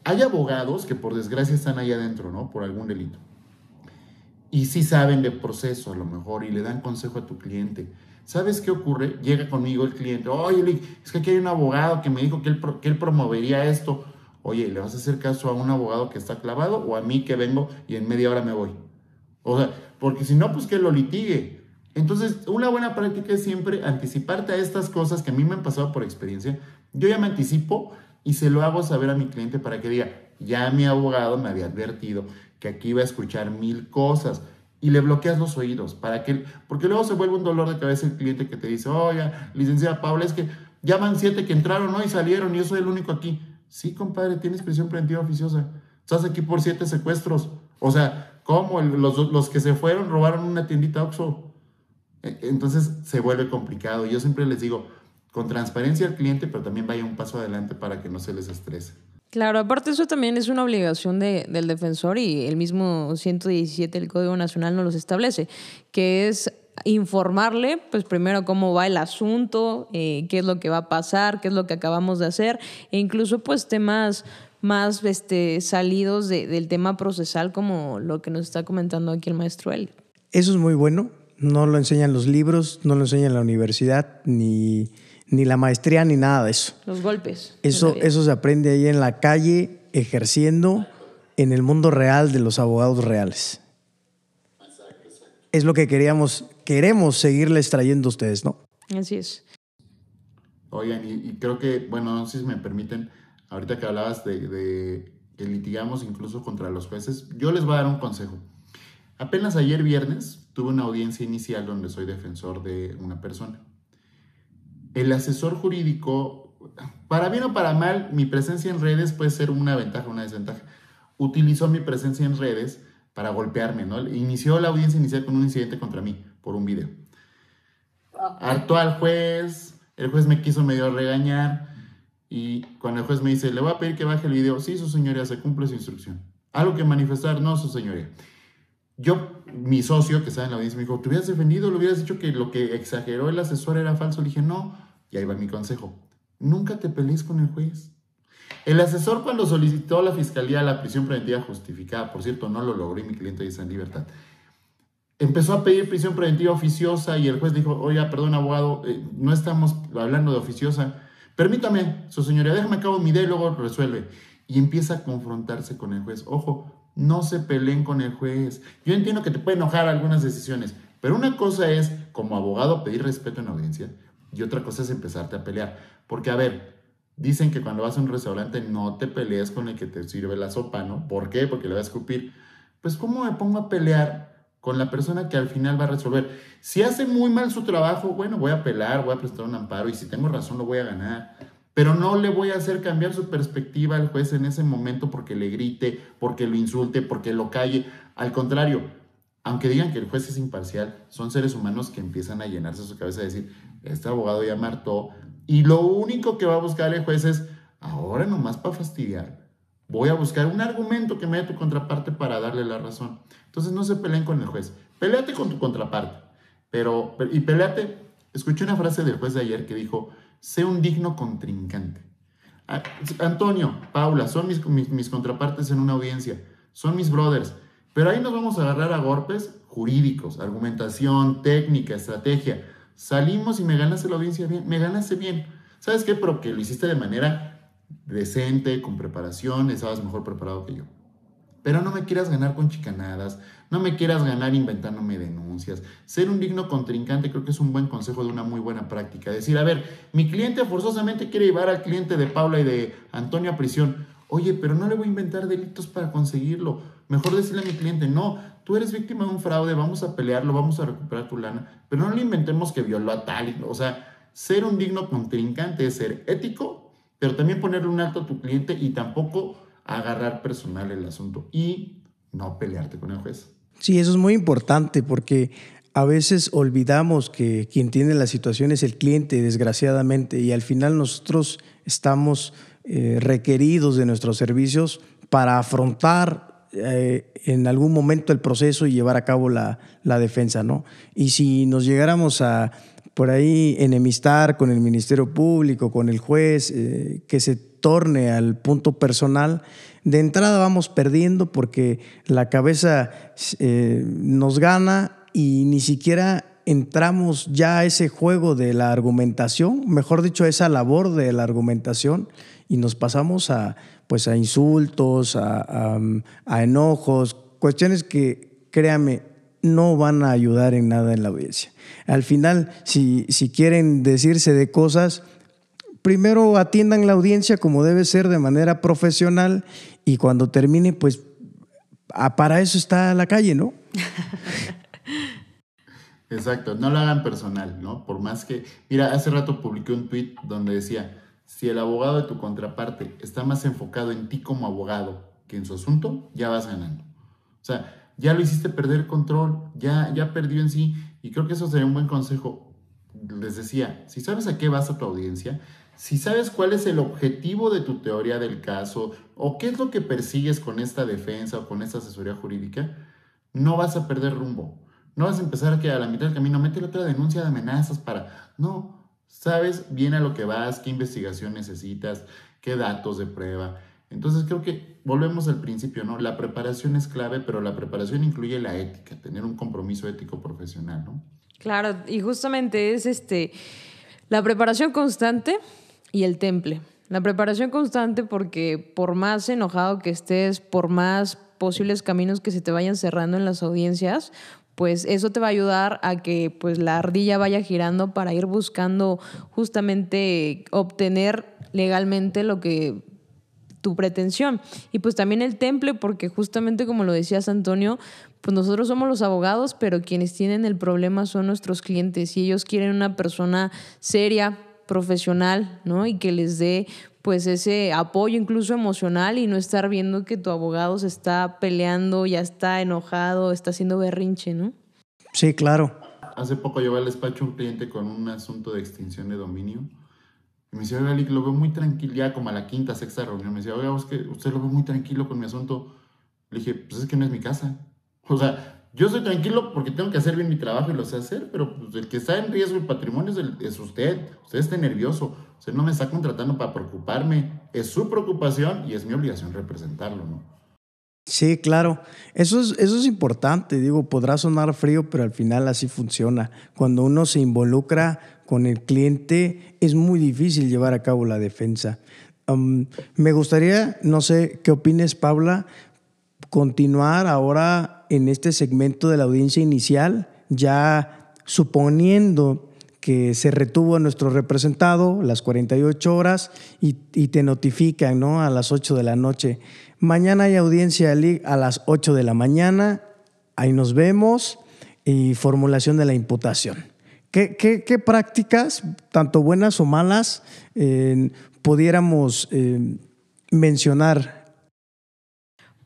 Hay abogados que por desgracia están ahí adentro, ¿no? Por algún delito y sí saben de proceso a lo mejor y le dan consejo a tu cliente. ¿Sabes qué ocurre? Llega conmigo el cliente, oye, es que aquí hay un abogado que me dijo que él, que él promovería esto. Oye, ¿le vas a hacer caso a un abogado que está clavado o a mí que vengo y en media hora me voy? O sea, porque si no, pues que lo litigue. Entonces, una buena práctica es siempre anticiparte a estas cosas que a mí me han pasado por experiencia. Yo ya me anticipo y se lo hago saber a mi cliente para que diga, ya mi abogado me había advertido que aquí iba a escuchar mil cosas y le bloqueas los oídos para que porque luego se vuelve un dolor de cabeza el cliente que te dice, oye, licenciada Paula, es que ya van siete que entraron ¿no? y salieron y yo soy el único aquí. Sí, compadre, tienes prisión preventiva oficiosa. Estás aquí por siete secuestros. O sea, ¿cómo? Los, los que se fueron robaron una tiendita Oxxo. E, entonces se vuelve complicado. Yo siempre les digo, con transparencia al cliente, pero también vaya un paso adelante para que no se les estrese. Claro, aparte eso también es una obligación de, del defensor y el mismo 117 del Código Nacional nos los establece, que es informarle, pues primero cómo va el asunto, eh, qué es lo que va a pasar, qué es lo que acabamos de hacer, e incluso pues temas más este, salidos del tema procesal como lo que nos está comentando aquí el maestro Eli. Eso es muy bueno, no lo enseñan los libros, no lo enseñan la universidad, ni ni la maestría ni nada de eso. Los golpes. Eso, eso se aprende ahí en la calle, ejerciendo en el mundo real de los abogados reales. Es lo que queríamos, queremos seguirles trayendo a ustedes, ¿no? Así es. Oigan, y, creo que, bueno, no sé si me permiten, ahorita que hablabas de, de que litigamos incluso contra los jueces, yo les voy a dar un consejo. Apenas ayer viernes tuve una audiencia inicial donde soy defensor de una persona. El asesor jurídico, para bien o para mal, mi presencia en redes puede ser una ventaja o una desventaja. Utilizó mi presencia en redes para golpearme, ¿no? Inició la audiencia inicial con un incidente contra mí por un video. Hartó al juez, el juez me quiso medio regañar y cuando el juez me dice, le voy a pedir que baje el video, sí, su señoría, se cumple su instrucción. Algo que manifestar, no, su señoría. Yo, mi socio que estaba en la audiencia, me dijo, ¿te hubieras defendido? ¿Le hubieras dicho que lo que exageró el asesor era falso? Le dije, no. Y ahí va mi consejo. Nunca te pelees con el juez. El asesor cuando solicitó la fiscalía la prisión preventiva justificada, por cierto, no lo logró y mi cliente ya está en libertad, empezó a pedir prisión preventiva oficiosa y el juez dijo, oye, perdón, abogado, eh, no estamos hablando de oficiosa. Permítame, su señoría, déjame acabo mi idea y luego resuelve. Y empieza a confrontarse con el juez. Ojo, no se peleen con el juez. Yo entiendo que te puede enojar algunas decisiones, pero una cosa es, como abogado, pedir respeto en audiencia y otra cosa es empezarte a pelear. Porque, a ver, dicen que cuando vas a un restaurante no te pelees con el que te sirve la sopa, ¿no? ¿Por qué? Porque le va a escupir. Pues, ¿cómo me pongo a pelear con la persona que al final va a resolver? Si hace muy mal su trabajo, bueno, voy a apelar, voy a prestar un amparo y si tengo razón lo voy a ganar pero no le voy a hacer cambiar su perspectiva al juez en ese momento porque le grite, porque lo insulte, porque lo calle. Al contrario, aunque digan que el juez es imparcial, son seres humanos que empiezan a llenarse su cabeza y decir, este abogado ya martó, y lo único que va a buscar el juez es, ahora nomás para fastidiar, voy a buscar un argumento que me dé tu contraparte para darle la razón. Entonces no se peleen con el juez, peleate con tu contraparte, pero, y peleate, escuché una frase del juez de ayer que dijo, sé un digno contrincante. Antonio, Paula, son mis, mis, contrapartes en una audiencia, son mis brothers, pero ahí nos vamos a agarrar a golpes jurídicos, argumentación, técnica, estrategia. Salimos y me ganaste la audiencia bien, me ganaste bien. ¿Sabes qué? Pero que lo hiciste de manera decente, con preparación, estabas mejor preparado que yo. Pero no me quieras ganar con chicanadas, no me quieras ganar inventándome denuncias. Ser un digno contrincante creo que es un buen consejo de una muy buena práctica. Decir, a ver, mi cliente forzosamente quiere llevar al cliente de Paula y de Antonio a prisión. Oye, pero no le voy a inventar delitos para conseguirlo. Mejor decirle a mi cliente, no, tú eres víctima de un fraude, vamos a pelearlo, vamos a recuperar tu lana, pero no le inventemos que violó a tal. O sea, ser un digno contrincante es ser ético, pero también ponerle un alto a tu cliente y tampoco agarrar personal el asunto y no pelearte con el juez. Sí, eso es muy importante porque a veces olvidamos que quien tiene la situación es el cliente, desgraciadamente, y al final nosotros estamos eh, requeridos de nuestros servicios para afrontar eh, en algún momento el proceso y llevar a cabo la, defensa, ¿no? Y si nos llegáramos a por ahí enemistar con el Ministerio Público, con el juez, eh, que se torne al punto personal, de entrada vamos perdiendo porque la cabeza eh, nos gana y ni siquiera entramos ya a ese juego de la argumentación, mejor dicho, a esa labor de la argumentación y nos pasamos a, pues, a insultos, a, enojos, cuestiones que, créame, no van a ayudar en nada en la audiencia. Al final, si, si quieren decirse de cosas, primero atiendan la audiencia como debe ser de manera profesional y cuando termine, pues para eso está la calle, ¿no? Exacto, no lo hagan personal, ¿no? Por más que, mira, hace rato publiqué un tweet donde decía, si el abogado de tu contraparte está más enfocado en ti como abogado que en su asunto, ya vas ganando. O sea, ya lo hiciste perder control, ya, ya perdió en sí, y creo que eso sería un buen consejo. Les decía, si sabes a qué vas a tu audiencia, si sabes cuál es el objetivo de tu teoría del caso o qué es lo que persigues con esta defensa o con esta asesoría jurídica, no vas a perder rumbo. No vas a empezar a que a la mitad del camino mete otra denuncia de amenazas para... No, sabes bien a lo que vas, qué investigación necesitas, qué datos de prueba. Entonces creo que volvemos al principio, ¿no? La preparación es clave, pero la preparación incluye la ética, tener un compromiso ético profesional, ¿no? Claro, y justamente es este la preparación constante y el temple. La preparación constante porque por más enojado que estés, por más posibles caminos que se te vayan cerrando en las audiencias, pues eso te va a ayudar a que pues la ardilla vaya girando para ir buscando justamente obtener legalmente lo que tu pretensión. Y pues también el temple, porque justamente como lo decías Antonio, pues nosotros somos los abogados, pero quienes tienen el problema son nuestros clientes y ellos quieren una persona seria, profesional, ¿no? Y que les dé pues ese apoyo incluso emocional y no estar viendo que tu abogado se está peleando, ya está enojado, está haciendo berrinche, ¿no? Sí, claro. Hace poco llevé al despacho un cliente con un asunto de extinción de dominio. Y me decía, oiga, lo veo muy tranquilo, ya como a la quinta, sexta reunión. Me decía, oiga, usted, usted lo ve muy tranquilo con mi asunto. Le dije, pues es que no es mi casa. O sea, yo soy tranquilo porque tengo que hacer bien mi trabajo y lo sé hacer, pero pues, el que está en riesgo el patrimonio es, usted. Usted está nervioso. Usted no me está contratando para preocuparme. Es su preocupación y es mi obligación representarlo, ¿no? Sí, claro. Eso es, eso es importante. Digo, podrá sonar frío, pero al final así funciona. Cuando uno se involucra con el cliente, es muy difícil llevar a cabo la defensa. me gustaría, no sé qué opines, Paula, continuar ahora en este segmento de la audiencia inicial, ya suponiendo que se retuvo a nuestro representado las 48 horas y, te notifican ¿no? a las 8 de la noche. Mañana hay audiencia a las 8 de la mañana, ahí nos vemos y formulación de la imputación. ¿Qué, prácticas, tanto buenas o malas, pudiéramos eh, mencionar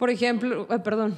por ejemplo, perdón.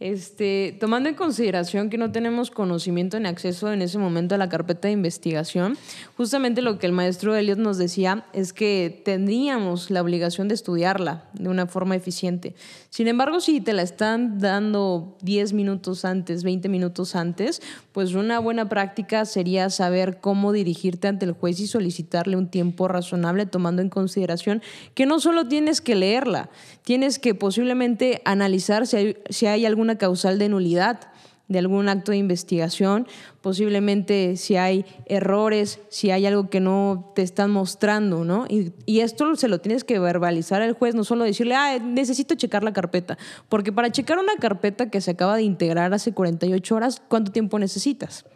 Este, tomando en consideración que no tenemos conocimiento ni acceso en ese momento a la carpeta de investigación, justamente lo que el maestro Elliot nos decía es que tendríamos la obligación de estudiarla de una forma eficiente. Sin embargo, si te la están dando 10 minutos antes, 20 minutos antes, pues una buena práctica sería saber cómo dirigirte ante el juez y solicitarle un tiempo razonable tomando en consideración que no solo tienes que leerla, tienes que posiblemente analizar si hay, si hay alguna causal de nulidad de algún acto de investigación, posiblemente si hay errores, si hay algo que no te están mostrando, ¿no? Y, y, esto se lo tienes que verbalizar al juez, no solo decirle, ah, necesito checar la carpeta, porque para checar una carpeta que se acaba de integrar hace 48 horas, ¿cuánto tiempo necesitas?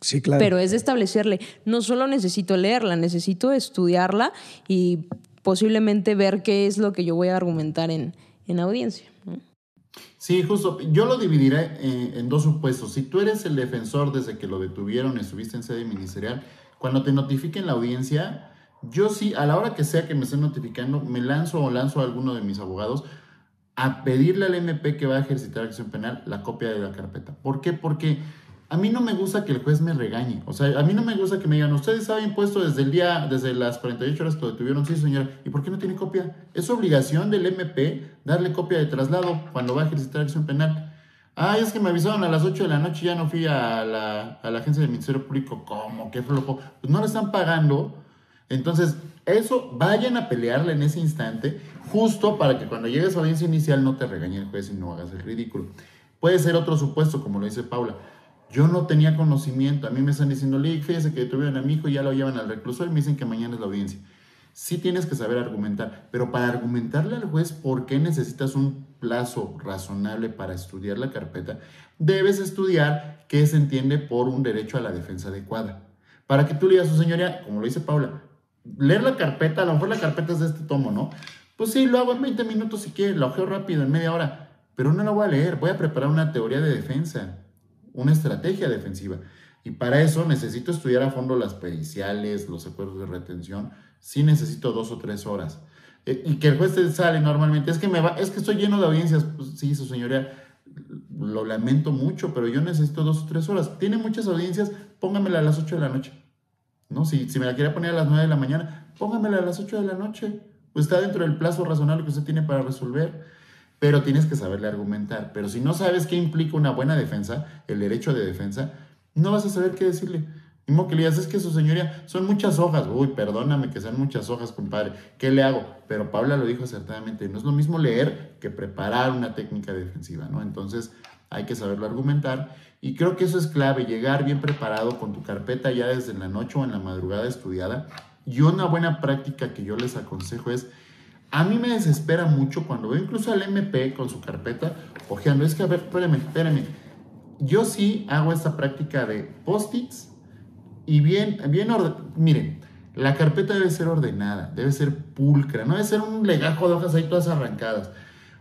Sí, claro. Pero es de establecerle, no solo necesito leerla, necesito estudiarla y posiblemente ver qué es lo que yo voy a argumentar en, en audiencia. Sí, justo. Yo lo dividiré en, dos supuestos. Si tú eres el defensor desde que lo detuvieron, estuviste en sede ministerial, cuando te notifiquen la audiencia, yo sí, a la hora que sea que me estén notificando, me lanzo o lanzo a alguno de mis abogados a pedirle al MP que va a ejercitar acción penal la copia de la carpeta. ¿Por qué? Porque a mí no me gusta que el juez me regañe. O sea, a mí no me gusta que me digan, ustedes habían puesto desde el día, desde las 48 horas que lo detuvieron, sí, señora, ¿y por qué no tiene copia? Es obligación del MP darle copia de traslado cuando va a ejercitar acción penal. Ah, es que me avisaron a las 8 de la noche y ya no fui a la, a la agencia del Ministerio Público. ¿Cómo? ¿Qué flojo? Pues no le están pagando. Entonces, eso, vayan a pelearle en ese instante, justo para que cuando llegues a audiencia inicial no te regañe el juez y no hagas el ridículo. Puede ser otro supuesto, como lo dice Paula yo no tenía conocimiento. A mí me están diciendo, Lick, fíjese que detuvieron a mi hijo y ya lo llevan al reclusorio y me dicen que mañana es la audiencia. Sí tienes que saber argumentar, pero para argumentarle al juez por qué necesitas un plazo razonable para estudiar la carpeta, debes estudiar qué se entiende por un derecho a la defensa adecuada. Para que tú le digas a su señoría, como lo dice Paula, leer la carpeta, a lo mejor la carpeta es de este tomo, ¿no? Pues sí, lo hago en 20 minutos si quieres, la ojeo rápido, en media hora, pero no la voy a leer, voy a preparar una teoría de defensa una estrategia defensiva. Y para eso necesito estudiar a fondo las periciales, los acuerdos de retención. Sí necesito dos o tres horas. Eh, y que el juez te sale normalmente, es que, me va, es que estoy lleno de audiencias. Pues, sí, su señoría, lo lamento mucho, pero yo necesito dos o tres horas. Tiene muchas audiencias, póngamela a las ocho de la noche. ¿No? Si, si me la quiere poner a las nueve de la mañana, póngamela a las ocho de la noche. Pues está dentro del plazo razonable que usted tiene para resolver pero tienes que saberle argumentar. Pero si no sabes qué implica una buena defensa, el derecho de defensa, no vas a saber qué decirle. Mismo que le digas, es que su señoría son muchas hojas. Uy, perdóname que sean muchas hojas, compadre. ¿Qué le hago? Pero Paula lo dijo acertadamente. No es lo mismo leer que preparar una técnica defensiva, ¿no? Entonces hay que saberlo argumentar. Y creo que eso es clave, llegar bien preparado con tu carpeta ya desde la noche o en la madrugada estudiada. Y una buena práctica que yo les aconsejo es a mí me desespera mucho cuando veo incluso al MP con su carpeta ojeando. Es que, a ver, espérame, espérame. Yo sí hago esta práctica de post-its y bien, bien Miren, La carpeta debe ser ordenada, debe ser pulcra, no debe ser un legajo de hojas ahí todas arrancadas.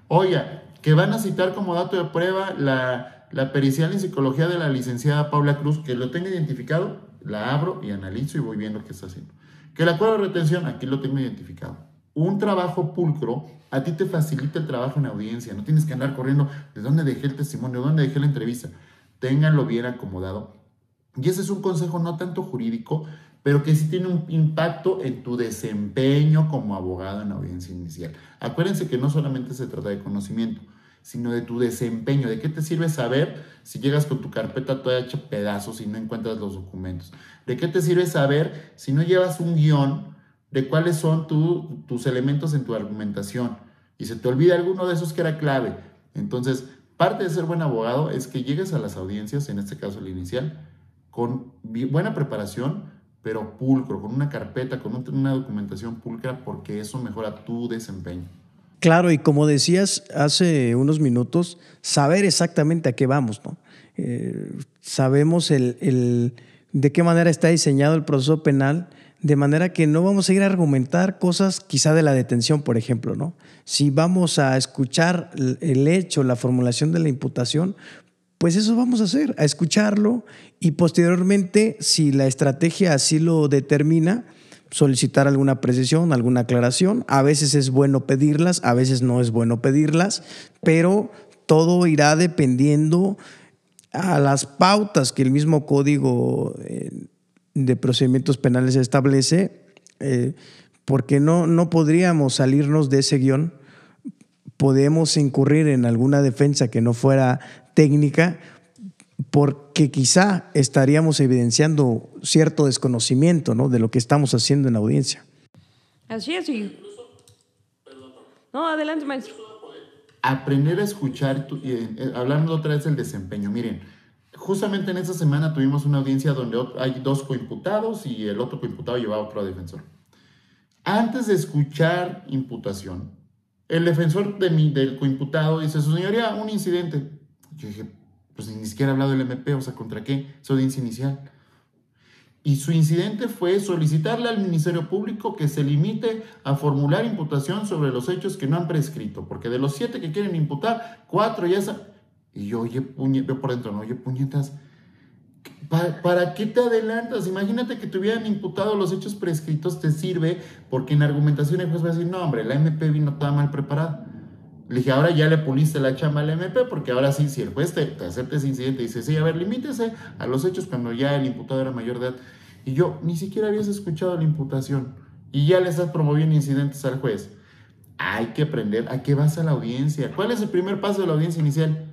Oiga, que van a citar como dato de prueba la, la pericial en psicología de la licenciada Paula Cruz, que lo tenga identificado, la abro y analizo y voy viendo qué está haciendo. Que el acuerdo de retención, aquí lo tengo identificado. Un trabajo pulcro a ti te facilita el trabajo en audiencia, no tienes que andar corriendo de dónde dejé el testimonio, de dónde dejé la entrevista. Ténganlo bien acomodado. Y ese es un consejo no tanto jurídico, pero que sí tiene un impacto en tu desempeño como abogado en audiencia inicial. Acuérdense que no solamente se trata de conocimiento, sino de tu desempeño, de qué te sirve saber si llegas con tu carpeta toda hecha pedazos y no encuentras los documentos, de qué te sirve saber si no llevas un guion de cuáles son tus elementos en tu argumentación y se te olvida alguno de esos que era clave. Entonces, parte de ser buen abogado es que llegues a las audiencias, en este caso el inicial, con buena preparación, pero pulcro, con una carpeta, con una documentación pulcra, porque eso mejora tu desempeño. Claro, y como decías hace unos minutos, saber exactamente a qué vamos, ¿no? Eh, sabemos el, de qué manera está diseñado el proceso penal, de manera que no vamos a ir a argumentar cosas quizá de la detención, por ejemplo, ¿no? Si vamos a escuchar el hecho, la formulación de la imputación, pues eso vamos a hacer, a escucharlo y posteriormente, si la estrategia así lo determina, solicitar alguna precisión, alguna aclaración. A veces es bueno pedirlas, a veces no es bueno pedirlas, pero todo irá dependiendo a las pautas que el mismo código eh, de procedimientos penales establece, eh, porque no, no podríamos salirnos de ese guion podemos incurrir en alguna defensa que no fuera técnica porque quizá estaríamos evidenciando cierto desconocimiento ¿no? de lo que estamos haciendo en la audiencia. Así es, y... No, adelante, maestro. Aprender a escuchar, eh, hablando otra vez del desempeño. Miren, justamente en esta semana tuvimos una audiencia donde hay dos coimputados y el otro coimputado llevaba otro defensor. Antes de escuchar imputación, el defensor de mi, del coimputado dice, su señoría, un incidente. Yo dije, pues ni siquiera ha hablado del MP, o sea, ¿contra qué? Su audiencia inicial. Y su incidente fue solicitarle al Ministerio Público que se limite a formular imputación sobre los hechos que no han prescrito, porque de los siete que quieren imputar, cuatro ya están... Y yo, oye, puñetas, por dentro, no, oye, puñetas, ¿Para, qué te adelantas? Imagínate que te hubieran imputado los hechos prescritos, te sirve, porque en argumentación el juez va a decir, no, hombre, la MP vino toda mal preparada. Le dije, ahora ya le puliste la chamba al MP, porque ahora sí, si el juez te, acepta ese incidente y dice, sí, a ver, limítese a los hechos cuando ya el imputado era mayor de edad. Y yo, ni siquiera habías escuchado la imputación y ya le estás promoviendo incidentes al juez. Hay que aprender a qué vas a la audiencia. ¿Cuál es el primer paso de la audiencia inicial?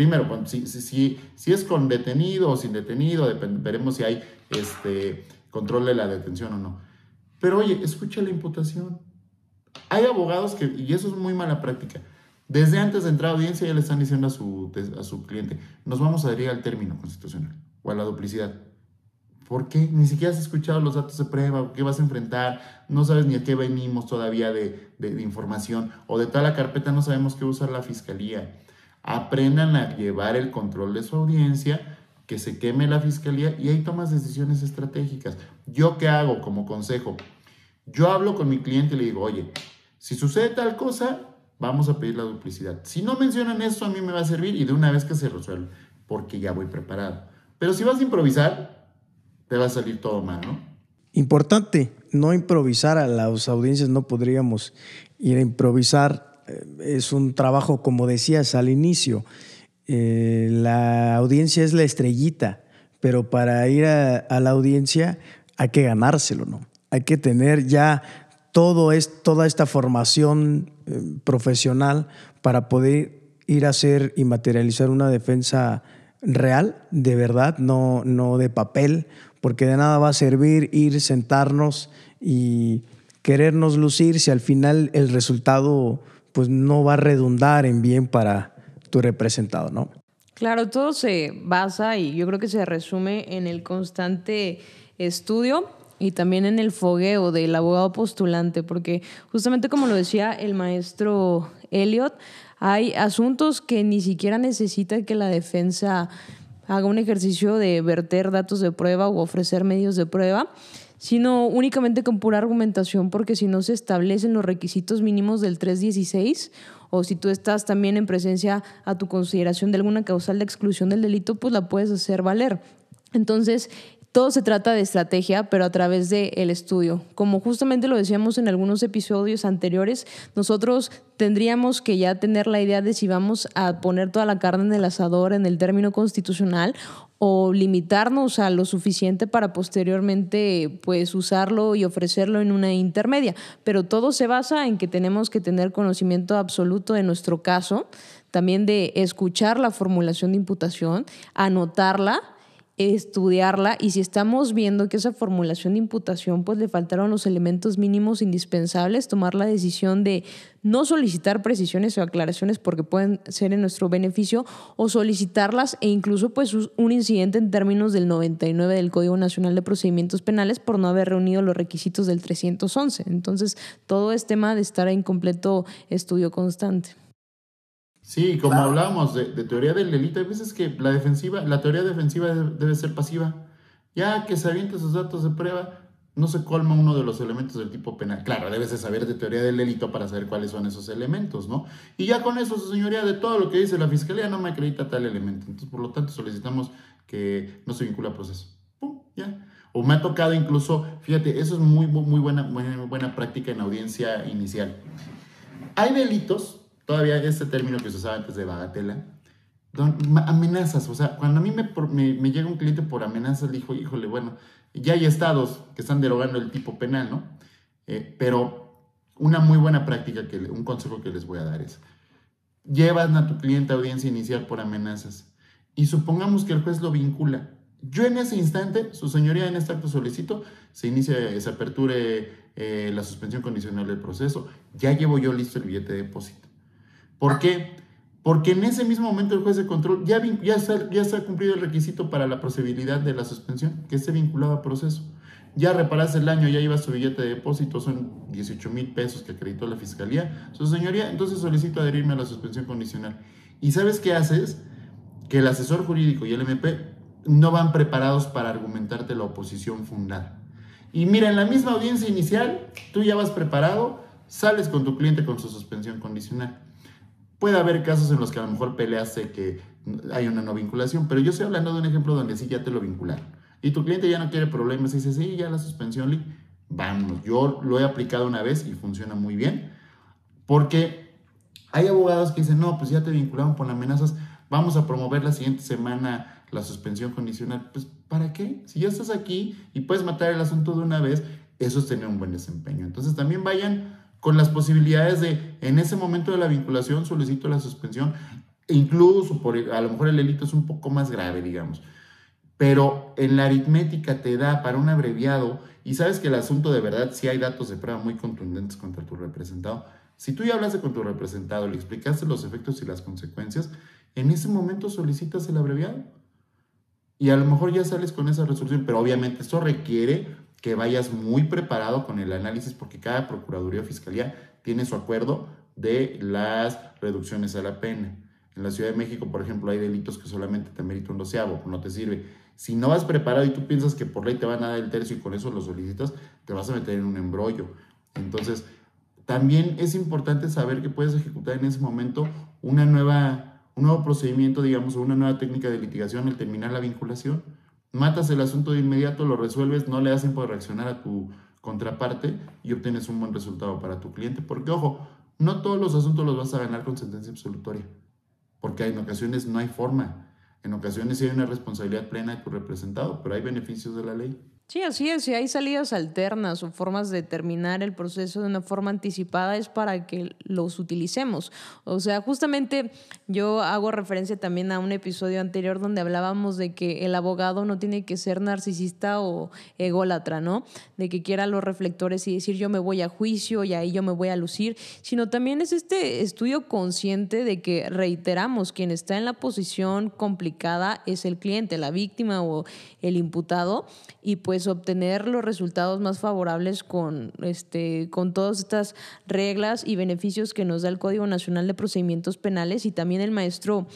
Primero, si, si, si, es con detenido o sin detenido, veremos si hay este, control de la detención o no. Pero oye, escucha la imputación. Hay abogados que, y eso es muy mala práctica, desde antes de entrar a audiencia ya le están diciendo a su, a su cliente, nos vamos a adherir al término constitucional o a la duplicidad. ¿Por qué? Ni siquiera has escuchado los datos de prueba, qué vas a enfrentar, no sabes ni a qué venimos todavía de, de, de información, o de toda la carpeta no sabemos qué usar la fiscalía aprendan a llevar el control de su audiencia, que se queme la fiscalía y ahí tomas decisiones estratégicas. ¿Yo qué hago como consejo? Yo hablo con mi cliente y le digo, oye, si sucede tal cosa, vamos a pedir la duplicidad. Si no mencionan eso, a mí me va a servir y de una vez que se resuelve, porque ya voy preparado. Pero si vas a improvisar, te va a salir todo mal, ¿no? Importante, no improvisar a las audiencias, no podríamos ir a improvisar es un trabajo, como decías al inicio, eh, la audiencia es la estrellita, pero para ir a, la audiencia hay que ganárselo, ¿no? Hay que tener ya todo es, toda esta formación eh, profesional para poder ir a hacer y materializar una defensa real, de verdad, no, no de papel, porque de nada va a servir ir, sentarnos y querernos lucir si al final el resultado pues no va a redundar en bien para tu representado, ¿no? Claro, todo se basa y yo creo que se resume en el constante estudio y también en el fogueo del abogado postulante, porque justamente como lo decía el maestro Elliot, hay asuntos que ni siquiera necesita que la defensa haga un ejercicio de verter datos de prueba o ofrecer medios de prueba, sino únicamente con pura argumentación, porque si no se establecen los requisitos mínimos del 316 o si tú estás también en presencia a tu consideración de alguna causal de exclusión del delito, pues la puedes hacer valer. Entonces, todo se trata de estrategia, pero a través del el estudio. Como justamente lo decíamos en algunos episodios anteriores, nosotros tendríamos que ya tener la idea de si vamos a poner toda la carne en el asador en el término constitucional o limitarnos a lo suficiente para posteriormente pues usarlo y ofrecerlo en una intermedia. Pero todo se basa en que tenemos que tener conocimiento absoluto de nuestro caso, también de escuchar la formulación de imputación, anotarla estudiarla y si estamos viendo que esa formulación de imputación pues le faltaron los elementos mínimos indispensables, tomar la decisión de no solicitar precisiones o aclaraciones porque pueden ser en nuestro beneficio o solicitarlas e incluso pues un incidente en términos del 99 del Código Nacional de Procedimientos Penales por no haber reunido los requisitos del 311. Entonces, todo es tema de estar en completo estudio constante. Sí, como hablábamos de, teoría del delito, hay veces que la defensiva, la teoría defensiva debe, ser pasiva. Ya que se aviente sus datos de prueba, no se colma uno de los elementos del tipo penal. Claro, debes de saber de teoría del delito para saber cuáles son esos elementos, ¿no? Y ya con eso, su señoría, de todo lo que dice la fiscalía, no me acredita tal elemento. Entonces, por lo tanto, solicitamos que no se vincule a proceso. ¡Pum! Ya. O me ha tocado incluso, fíjate, eso es muy, muy, buena, muy buena práctica en audiencia inicial. Hay delitos todavía ese término que se usaba antes de bagatela, amenazas, o sea, cuando a mí me, me, llega un cliente por amenazas, dijo, híjole, bueno, ya hay estados que están derogando el tipo penal, ¿no? Eh, pero una muy buena práctica, que, un consejo que les voy a dar es, llevas a tu cliente a audiencia inicial por amenazas y supongamos que el juez lo vincula. Yo en ese instante, su señoría en este acto solicito, se inicia, se aperture eh, la suspensión condicional del proceso, ya llevo yo listo el billete de depósito. ¿Por qué? Porque en ese mismo momento el juez de control ya, se ha cumplido el requisito para la procedibilidad de la suspensión, que esté vinculado al proceso. Ya reparaste el año, ya iba su billete de depósito, son 18 mil pesos que acreditó la fiscalía. Su señoría, entonces solicito adherirme a la suspensión condicional. ¿Y sabes qué haces? Que el asesor jurídico y el MP no van preparados para argumentarte la oposición fundada. Y mira, en la misma audiencia inicial, tú ya vas preparado, sales con tu cliente con su suspensión condicional. Puede haber casos en los que a lo mejor peleaste que hay una no vinculación, pero yo estoy hablando de un ejemplo donde sí ya te lo vincularon. Y tu cliente ya no quiere problemas y dice, sí, ya la suspensión, vamos. Yo lo he aplicado una vez y funciona muy bien. Porque hay abogados que dicen, no, pues ya te vincularon por amenazas, vamos a promover la siguiente semana la suspensión condicional. Pues, ¿para qué? Si ya estás aquí y puedes matar el asunto de una vez, eso es tener un buen desempeño. Entonces también vayan con las posibilidades de, en ese momento de la vinculación, solicito la suspensión, e incluso a lo mejor el delito es un poco más grave, digamos. Pero en la aritmética te da para un abreviado, y sabes que el asunto de verdad, si hay datos de prueba muy contundentes contra tu representado, si tú ya hablaste con tu representado, le explicaste los efectos y las consecuencias, en ese momento solicitas el abreviado. Y a lo mejor ya sales con esa resolución, pero obviamente eso requiere que vayas muy preparado con el análisis porque cada Procuraduría o Fiscalía tiene su acuerdo de las reducciones a la pena. En la Ciudad de México, por ejemplo, hay delitos que solamente te meritan un doceavo, no te sirve. Si no vas preparado y tú piensas que por ley te van a dar el tercio y con eso lo solicitas, te vas a meter en un embrollo. Entonces, también es importante saber que puedes ejecutar en ese momento una nueva, un nuevo procedimiento, digamos, o una nueva técnica de litigación al terminar la vinculación matas el asunto de inmediato, lo resuelves, no le hacen por reaccionar a tu contraparte y obtienes un buen resultado para tu cliente. Porque, ojo, no todos los asuntos los vas a ganar con sentencia absolutoria, porque en ocasiones no hay forma. En ocasiones sí hay una responsabilidad plena de tu representado, pero hay beneficios de la ley. Sí, así es. Si hay salidas alternas o formas de terminar el proceso de una forma anticipada, es para que los utilicemos. O sea, justamente yo hago referencia también a un episodio anterior donde hablábamos de que el abogado no tiene que ser narcisista o ególatra, ¿no? De que quiera los reflectores y decir yo me voy a juicio y ahí yo me voy a lucir, sino también es este estudio consciente de que reiteramos, quien está en la posición complicada es el cliente, la víctima o el imputado, y pues pues, obtener los resultados más favorables con, este, con todas estas reglas y beneficios que nos da el Código Nacional de Procedimientos Penales y también el maestro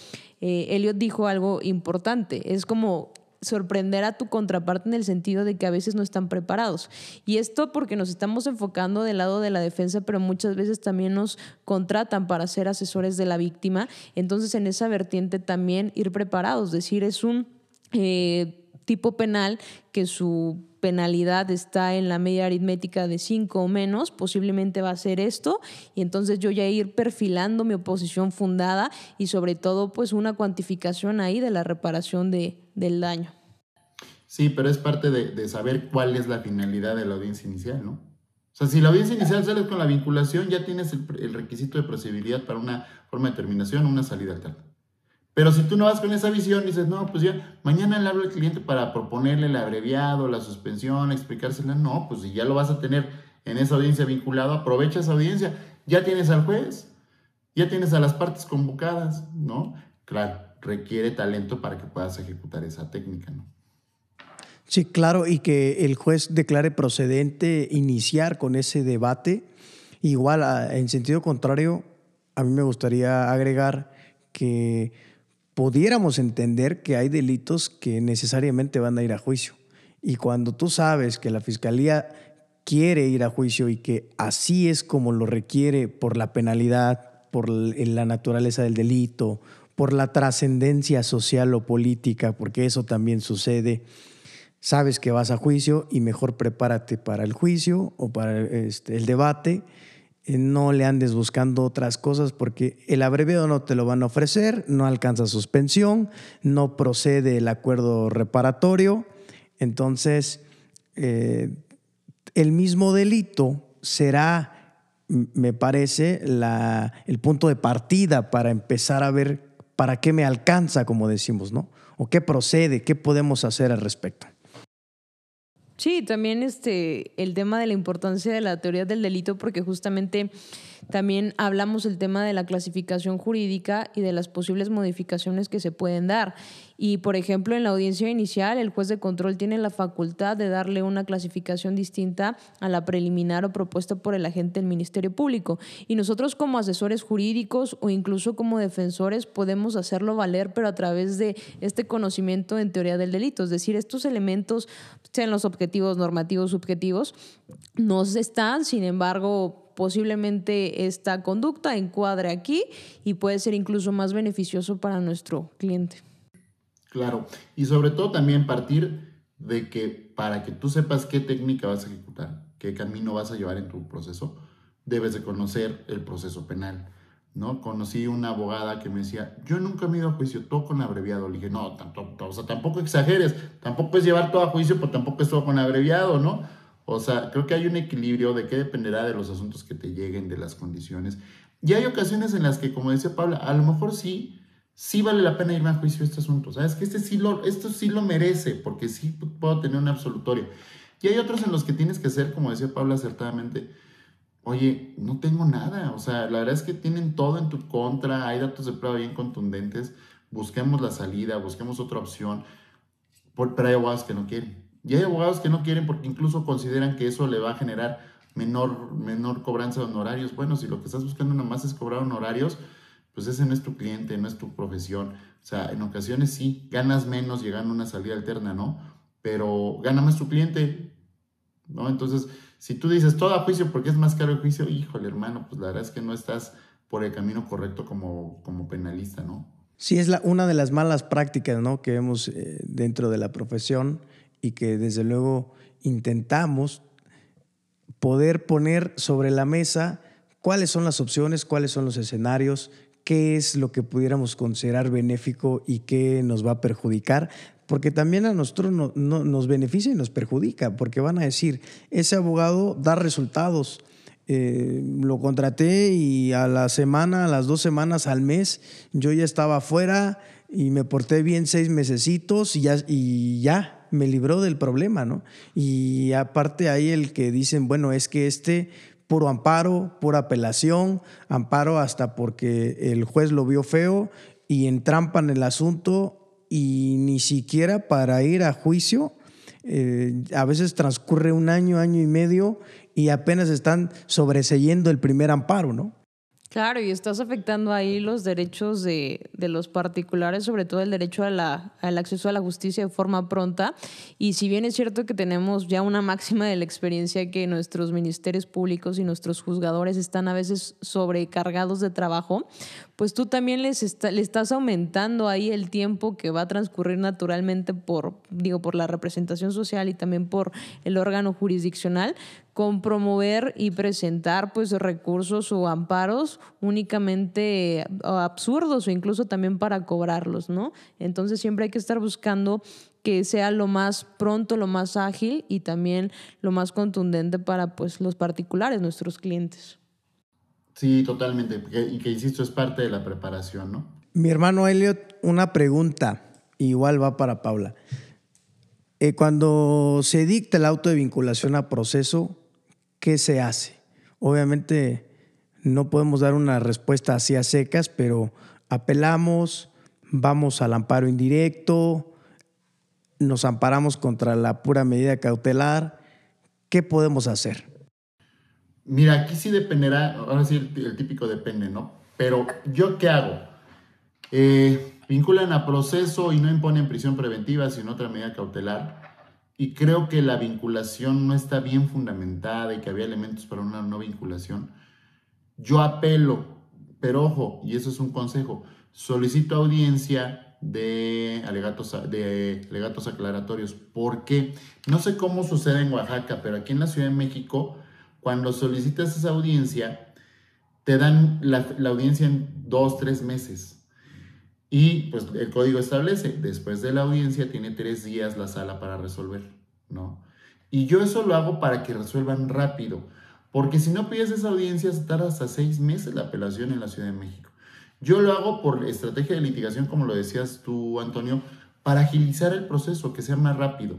eh, Elliot dijo algo importante, es como sorprender a tu contraparte en el sentido de que a veces no están preparados. Y esto porque nos estamos enfocando del lado de la defensa, pero muchas veces también nos contratan para ser asesores de la víctima. Entonces, en esa vertiente también ir preparados, es decir, es un eh, tipo penal que su penalidad está en la media aritmética de 5 o menos, posiblemente va a ser esto, y entonces yo ya ir perfilando mi oposición fundada y sobre todo pues una cuantificación ahí de la reparación de, del daño. Sí, pero es parte de, saber cuál es la finalidad de la audiencia inicial, ¿no? O sea, si la audiencia inicial sale con la vinculación, ya tienes el, el requisito de procedibilidad para una forma de terminación, una salida alterna. Pero si tú no vas con esa visión y dices, no, pues ya, mañana le hablo al cliente para proponerle el abreviado, la suspensión, explicársela, no, pues si ya lo vas a tener en esa audiencia vinculado, aprovecha esa audiencia. Ya tienes al juez, ya tienes a las partes convocadas, ¿no? Claro, requiere talento para que puedas ejecutar esa técnica, ¿no? Sí, claro, y que el juez declare procedente iniciar con ese debate. Igual, en sentido contrario, a mí me gustaría agregar que pudiéramos entender que hay delitos que necesariamente van a ir a juicio. Y cuando tú sabes que la fiscalía quiere ir a juicio y que así es como lo requiere por la penalidad, por la naturaleza del delito, por la trascendencia social o política, porque eso también sucede, sabes que vas a juicio y mejor prepárate para el juicio o para este, el debate no le andes buscando otras cosas porque el abreviado no te lo van a ofrecer, no alcanza suspensión, no procede el acuerdo reparatorio. Entonces, eh, el mismo delito será, me parece, el punto de partida para empezar a ver para qué me alcanza, como decimos, ¿no? O qué procede, qué podemos hacer al respecto. Sí, también este, el tema de la importancia de la teoría del delito, porque justamente también hablamos el tema de la clasificación jurídica y de las posibles modificaciones que se pueden dar. Y, por ejemplo, en la audiencia inicial, el juez de control tiene la facultad de darle una clasificación distinta a la preliminar o propuesta por el agente del Ministerio Público. Y nosotros como asesores jurídicos o incluso como defensores podemos hacerlo valer, pero a través de este conocimiento en teoría del delito. Es decir, estos elementos, sean los objetivos normativos, subjetivos, no están, sin embargo, posiblemente esta conducta encuadre aquí y puede ser incluso más beneficioso para nuestro cliente. Claro, y sobre todo también partir de que para que tú sepas qué técnica vas a ejecutar, qué camino vas a llevar en tu proceso, debes de conocer el proceso penal. ¿No? Conocí una abogada que me decía, yo nunca me he ido a juicio, todo con abreviado. Le dije, no, tampoco, o sea, tampoco exageres, tampoco es llevar todo a juicio, pero tampoco es todo con abreviado, ¿no? O sea, creo que hay un equilibrio de qué dependerá de los asuntos que te lleguen, de las condiciones. Y hay ocasiones en las que, como decía Pablo, a lo mejor sí, sí vale la pena irme a juicio este asunto. Sabes que este sí lo, esto sí lo merece, porque sí puedo tener un absolutorio. Y hay otros en los que tienes que ser, como decía Pablo acertadamente, oye, no tengo nada. O sea, la verdad es que tienen todo en tu contra, hay datos de prueba bien contundentes. Busquemos la salida, busquemos otra opción. Pero hay abogados que no quieren. Y hay abogados que no quieren porque incluso consideran que eso le va a generar menor, menor cobranza de honorarios. Bueno, si lo que estás buscando nada más es cobrar honorarios, pues ese no es tu cliente, no es tu profesión. O sea, en ocasiones sí, ganas menos llegando a una salida alterna, ¿no? Pero gana más tu cliente, ¿no? Entonces, si tú dices todo a juicio porque es más caro el juicio, híjole, hermano, pues la verdad es que no estás por el camino correcto como, como penalista, ¿no? Sí, es una de las malas prácticas, ¿no? Que vemos eh, dentro de la profesión y que desde luego intentamos poder poner sobre la mesa cuáles son las opciones, cuáles son los escenarios, qué es lo que pudiéramos considerar benéfico y qué nos va a perjudicar, porque también a nosotros no, nos beneficia y nos perjudica, porque van a decir, ese abogado da resultados. Eh, lo contraté y a la semana, a las dos semanas, al mes, yo ya estaba afuera y me porté bien seis mesecitos y ya, y ya me libró del problema, ¿no? Y aparte hay el que dicen, bueno, es que este puro amparo, pura apelación, amparo hasta porque el juez lo vio feo y entrampan el asunto y ni siquiera para ir a juicio. Eh, a veces transcurre un año, año y medio y apenas están sobreseyendo el primer amparo, ¿no? Claro, y estás afectando ahí los derechos de, de los particulares, sobre todo el derecho a la, al acceso a la justicia de forma pronta. Y si bien es cierto que tenemos ya una máxima de la experiencia que nuestros ministerios públicos y nuestros juzgadores están a veces sobrecargados de trabajo, pues tú también les le estás aumentando ahí el tiempo que va a transcurrir naturalmente por, digo, por la representación social y también por el órgano jurisdiccional, con promover y presentar pues recursos o amparos únicamente absurdos o incluso también para cobrarlos, ¿no? Entonces siempre hay que estar buscando que sea lo más pronto, lo más ágil y también lo más contundente para pues los particulares, nuestros clientes. Sí, totalmente, y que insisto es parte de la preparación, ¿no? Mi hermano Elliot, una pregunta, igual va para Paula. Eh, cuando se dicta el auto de vinculación a proceso, ¿qué se hace? Obviamente no podemos dar una respuesta así a secas, pero apelamos, vamos al amparo indirecto, nos amparamos contra la pura medida cautelar. ¿Qué podemos hacer? Mira, aquí sí dependerá, ahora sí el, típico depende, ¿no? Pero yo qué hago? Eh, vinculan a proceso y no imponen prisión preventiva, sino otra medida cautelar y creo que la vinculación no está bien fundamentada y que había elementos para una no vinculación, yo apelo, pero ojo, y eso es un consejo, solicito audiencia de alegatos, de alegatos aclaratorios. porque No sé cómo sucede en Oaxaca, pero aquí en la Ciudad de México, cuando solicitas esa audiencia, te dan la, la audiencia en dos, tres meses. Y pues el código establece, después de la audiencia tiene tres días la sala para resolver, ¿no? Y yo eso lo hago para que resuelvan rápido, porque si no pides esa audiencia, tarda hasta seis meses la apelación en la Ciudad de México. Yo lo hago por estrategia de litigación, como lo decías tú, Antonio, para agilizar el proceso, que sea más rápido.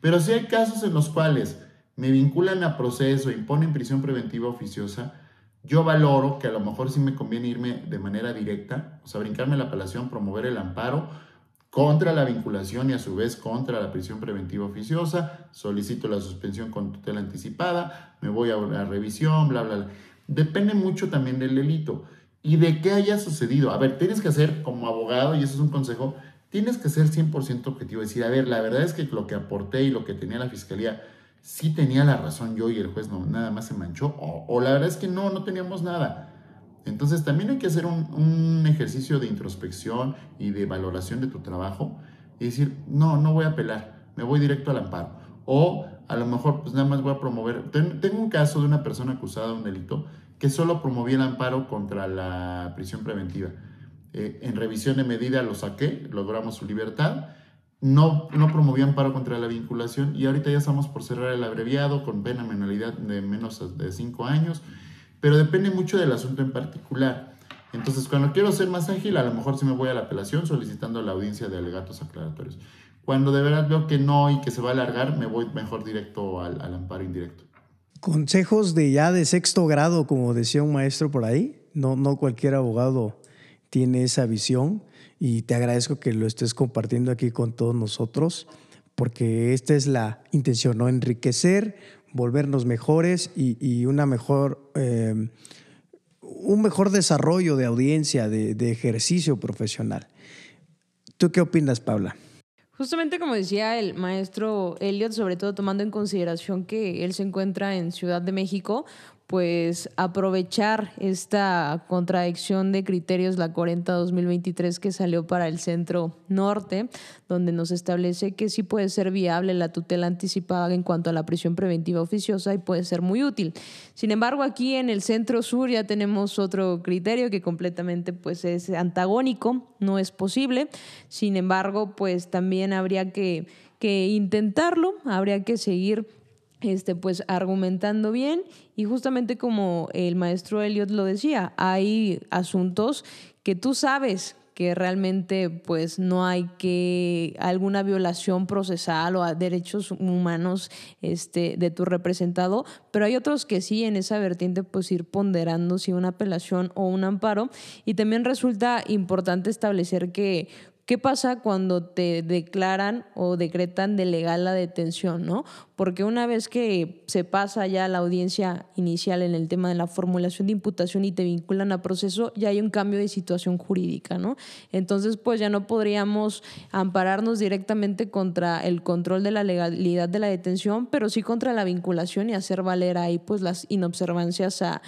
Pero si hay casos en los cuales me vinculan a proceso, imponen prisión preventiva oficiosa, yo valoro que a lo mejor sí me conviene irme de manera directa, o sea, brincarme la apelación, promover el amparo contra la vinculación y a su vez contra la prisión preventiva oficiosa, solicito la suspensión con tutela anticipada, me voy a la revisión, bla, bla, bla. Depende mucho también del delito y de qué haya sucedido. A ver, tienes que hacer como abogado, y eso es un consejo, tienes que ser 100% objetivo, decir, a ver, la verdad es que lo que aporté y lo que tenía la fiscalía sí tenía la razón yo y el juez no, nada más se manchó, o, la verdad es que no, no teníamos nada. Entonces también hay que hacer un, ejercicio de introspección y de valoración de tu trabajo y decir, no, no voy a apelar, me voy directo al amparo. O a lo mejor pues nada más voy a promover. tengo un caso de una persona acusada de un delito que solo promovía el amparo contra la prisión preventiva. Eh, en revisión de medida lo saqué, logramos su libertad no, no promovían paro contra la vinculación y ahorita ya estamos por cerrar el abreviado con pena menalidad de menos de 5 años, pero depende mucho del asunto en particular. Entonces, cuando quiero ser más ágil, a lo mejor sí me voy a la apelación solicitando la audiencia de alegatos aclaratorios. Cuando de verdad veo que no y que se va a alargar, me voy mejor directo al, al amparo indirecto. Consejos de ya de sexto grado, como decía un maestro por ahí. No, no cualquier abogado tiene esa visión y te agradezco que lo estés compartiendo aquí con todos nosotros, porque esta es la intención, ¿no? Enriquecer, volvernos mejores y, una mejor, eh, un mejor desarrollo de audiencia, de, de ejercicio profesional. ¿Tú qué opinas, Paula? Justamente como decía el maestro Elliot, sobre todo tomando en consideración que él se encuentra en Ciudad de México, pues aprovechar esta contradicción de criterios, la 40-2023 que salió para el centro norte, donde nos establece que sí puede ser viable la tutela anticipada en cuanto a la prisión preventiva oficiosa y puede ser muy útil. Sin embargo, aquí en el centro sur ya tenemos otro criterio que completamente pues es antagónico, no es posible. Sin embargo, pues también habría que, que intentarlo, habría que seguir este, pues argumentando bien y justamente como el maestro Elliot lo decía, hay asuntos que tú sabes que realmente pues no hay que alguna violación procesal o a derechos humanos este, de tu representado, pero hay otros que sí en esa vertiente pues ir ponderando si una apelación o un amparo y también resulta importante establecer que ¿Qué pasa cuando te declaran o decretan de legal la detención, no? Porque una vez que se pasa ya la audiencia inicial en el tema de la formulación de imputación y te vinculan a proceso, ya hay un cambio de situación jurídica, ¿no? Entonces, pues ya no podríamos ampararnos directamente contra el control de la legalidad de la detención, pero sí contra la vinculación y hacer valer ahí pues las inobservancias a,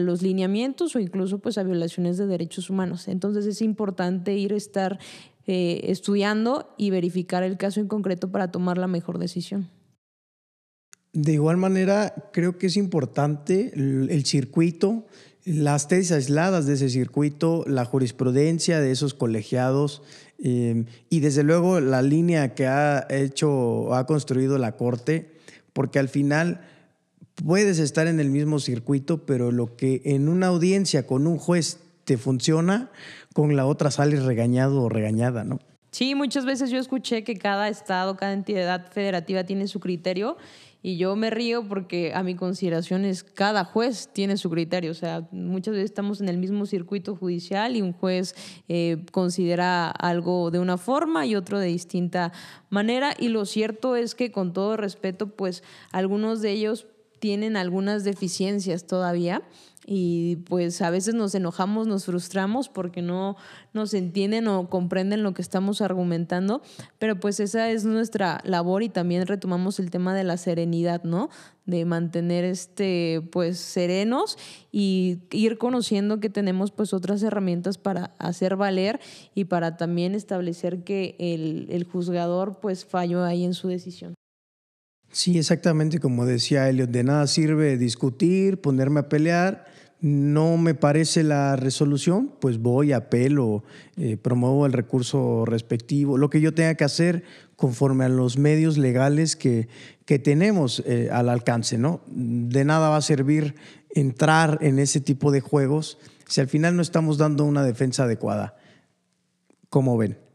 los lineamientos o incluso pues a violaciones de derechos humanos. Entonces es importante ir a estar eh, estudiando y verificar el caso en concreto para tomar la mejor decisión. De igual manera, creo que es importante el, circuito, las tesis aisladas de ese circuito, la jurisprudencia de esos colegiados eh, y desde luego la línea que ha hecho, ha construido la Corte, porque al final puedes estar en el mismo circuito, pero lo que en una audiencia con un juez te funciona, con la otra sales regañado o regañada, ¿no? Sí, muchas veces yo escuché que cada estado, cada entidad federativa tiene su criterio y yo me río porque a mi consideración es cada juez tiene su criterio. O sea, muchas veces estamos en el mismo circuito judicial y un juez eh, considera algo de una forma y otro de distinta manera. Y lo cierto es que con todo respeto, pues algunos de ellos tienen algunas deficiencias todavía y pues a veces nos enojamos, nos frustramos porque no nos entienden o comprenden lo que estamos argumentando, pero pues esa es nuestra labor y también retomamos el tema de la serenidad, ¿no? De mantener este pues serenos y ir conociendo que tenemos pues otras herramientas para hacer valer y para también establecer que el, el juzgador pues falló ahí en su decisión. Sí, exactamente como decía Elliot, de nada sirve discutir, ponerme a pelear, no me parece la resolución, pues voy, apelo, eh, promuevo el recurso respectivo, lo que yo tenga que hacer conforme a los medios legales que, que tenemos eh, al alcance, ¿no? De nada va a servir entrar en ese tipo de juegos si al final no estamos dando una defensa adecuada. ¿Cómo ven?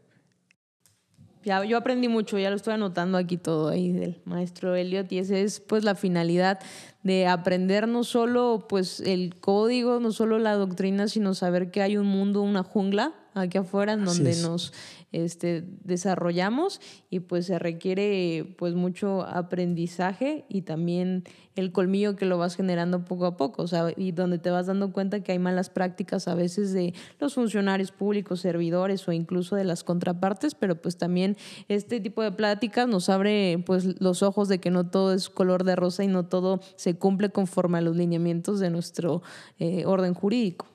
Ya, yo aprendí mucho, ya lo estoy anotando aquí todo ahí del maestro Elliot y esa es pues la finalidad de aprender no solo pues el código, no solo la doctrina, sino saber que hay un mundo, una jungla aquí afuera en donde nos este, desarrollamos y pues se requiere pues mucho aprendizaje y también el colmillo que lo vas generando poco a poco, o sea, y donde te vas dando cuenta que hay malas prácticas a veces de los funcionarios públicos, servidores o incluso de las contrapartes, pero pues también este tipo de pláticas nos abre pues los ojos de que no todo es color de rosa y no todo se cumple conforme a los lineamientos de nuestro eh, orden jurídico.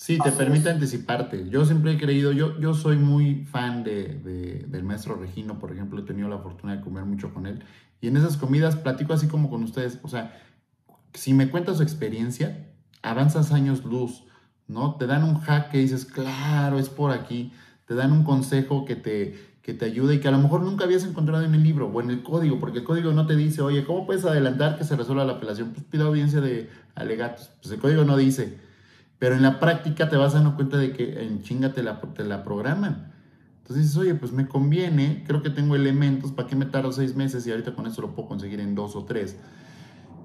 Sí, te permite anticiparte. Yo siempre he creído, yo, yo soy muy fan de, del maestro Regino, por ejemplo, he tenido la fortuna de comer mucho con él. Y en esas comidas platico así como con ustedes. O sea, si me cuentas su experiencia, avanzas años luz, ¿no? Te dan un hack que dices, claro, es por aquí. Te dan un consejo que te, que te ayuda y que a lo mejor nunca habías encontrado en el libro o en el código, porque el código no te dice, oye, ¿cómo puedes adelantar que se resuelva la apelación? Pues pido audiencia de alegatos. Pues el código no dice. Pero en la práctica te vas dando cuenta de que en chinga te la, te la programan. Entonces dices, oye, pues me conviene, creo que tengo elementos, ¿para qué me tardo seis meses y ahorita con eso lo puedo conseguir en dos o tres?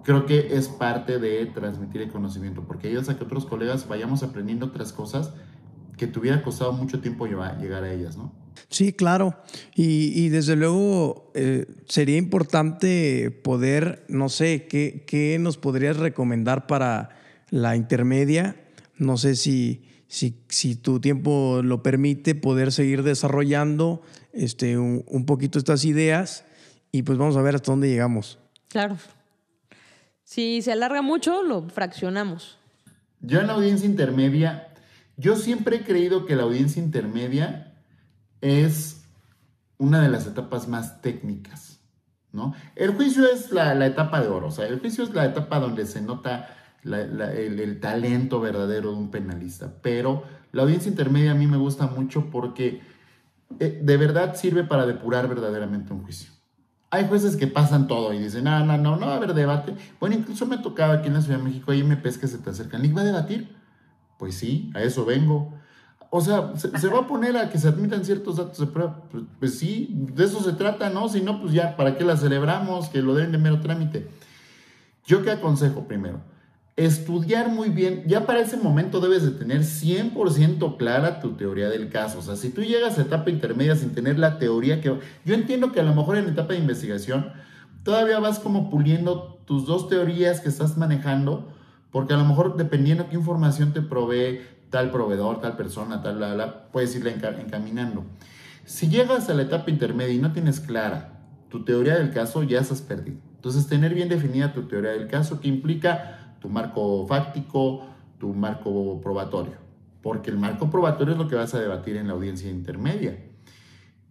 Creo que es parte de transmitir el conocimiento, porque ayudas a que otros colegas vayamos aprendiendo otras cosas que te hubiera costado mucho tiempo llegar, a ellas, ¿no? Sí, claro. Y, desde luego eh, sería importante poder, no sé, ¿qué, ¿qué nos podrías recomendar para la intermedia? No sé si, si, tu tiempo lo permite, poder seguir desarrollando este, un, poquito estas ideas y pues vamos a ver hasta dónde llegamos. Claro. Si se alarga mucho, lo fraccionamos. Yo en la audiencia intermedia, yo siempre he creído que la audiencia intermedia es una de las etapas más técnicas, ¿no? El juicio es la, la etapa de oro, o sea, el juicio es la etapa donde se nota el, talento verdadero de un penalista. Pero la audiencia intermedia a mí me gusta mucho porque eh, de verdad sirve para depurar verdaderamente un juicio. Hay jueces que pasan todo y dicen, no, no, no, no va a haber debate. Bueno, incluso me tocaba aquí en la Ciudad de México, hay MPs que se te acercan, ¿y va a debatir? Pues sí, a eso vengo. O sea, ¿se, va a poner a que se admitan ciertos datos de prueba? Pues, pues, sí, de eso se trata, ¿no? Si no, pues ya, ¿para qué la celebramos? Que lo den de mero trámite. Yo qué aconsejo primero estudiar muy bien, ya para ese momento debes de tener 100% clara tu teoría del caso. O sea, si tú llegas a etapa intermedia sin tener la teoría que... Yo entiendo que a lo mejor en etapa de investigación todavía vas como puliendo tus dos teorías que estás manejando, porque a lo mejor dependiendo qué información te provee tal proveedor, tal persona, tal, la, la, puedes irla encaminando. Si llegas a la etapa intermedia y no tienes clara tu teoría del caso, ya estás perdido. Entonces, tener bien definida tu teoría del caso, que implica tu marco fáctico, tu marco probatorio, porque el marco probatorio es lo que vas a debatir en la audiencia intermedia.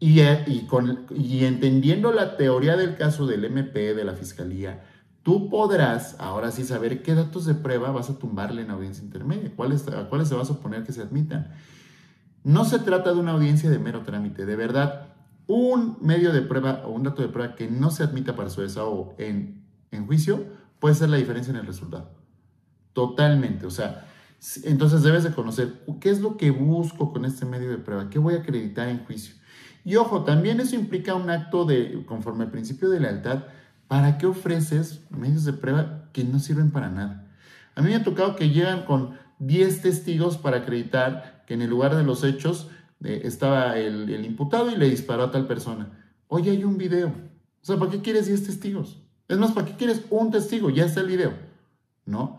Y, eh, y, con, y entendiendo la teoría del caso del MP, de la Fiscalía, tú podrás ahora sí saber qué datos de prueba vas a tumbarle en audiencia intermedia, cuáles, a cuáles se va a suponer que se admitan. No se trata de una audiencia de mero trámite, de verdad, un medio de prueba o un dato de prueba que no se admita para su desahogo en, en juicio puede ser la diferencia en el resultado. Totalmente, o sea, entonces debes de conocer qué es lo que busco con este medio de prueba, qué voy a acreditar en juicio. Y ojo, también eso implica un acto de, conforme al principio de lealtad, ¿para qué ofreces medios de prueba que no sirven para nada? A mí me ha tocado que llegan con 10 testigos para acreditar que en el lugar de los hechos eh, estaba el, imputado y le disparó a tal persona. Oye, hay un video. O sea, ¿para qué quieres 10 testigos? Es más, ¿para qué quieres un testigo? Ya está el video, ¿no?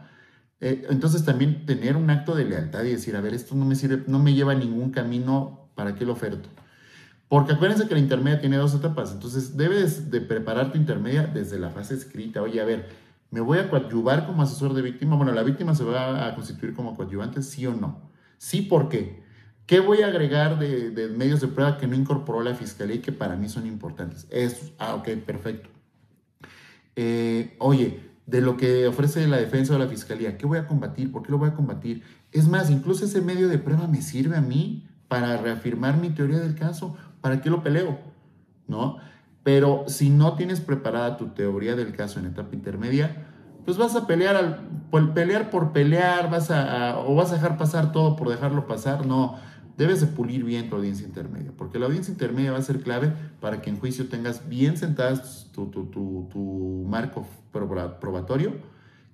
Eh, entonces también tener un acto de lealtad y decir, a ver, esto no me sirve, no me lleva a ningún camino, ¿para qué lo oferto? Porque acuérdense que la intermedia tiene dos etapas, entonces debes de preparar tu intermedia desde la fase escrita. Oye, a ver, ¿me voy a coadyuvar como asesor de víctima? Bueno, ¿la víctima se va a constituir como coadyuvante? ¿Sí o no? Sí, ¿por qué? ¿Qué voy a agregar de, medios de prueba que no incorporó la fiscalía y que para mí son importantes? Es, ah, ok, perfecto. Eh, oye, de lo que ofrece la defensa o la fiscalía, ¿qué voy a combatir? ¿Por qué lo voy a combatir? Es más, incluso ese medio de prueba me sirve a mí para reafirmar mi teoría del caso. ¿Para qué lo peleo? ¿No? Pero si no tienes preparada tu teoría del caso en etapa intermedia, pues vas a pelear al, por pelear por pelear, vas a, o vas a dejar pasar todo por dejarlo pasar. No, debes de pulir bien tu audiencia intermedia, porque la audiencia intermedia va a ser clave para que en juicio tengas bien sentadas tu, tu, tu, tu marco probatorio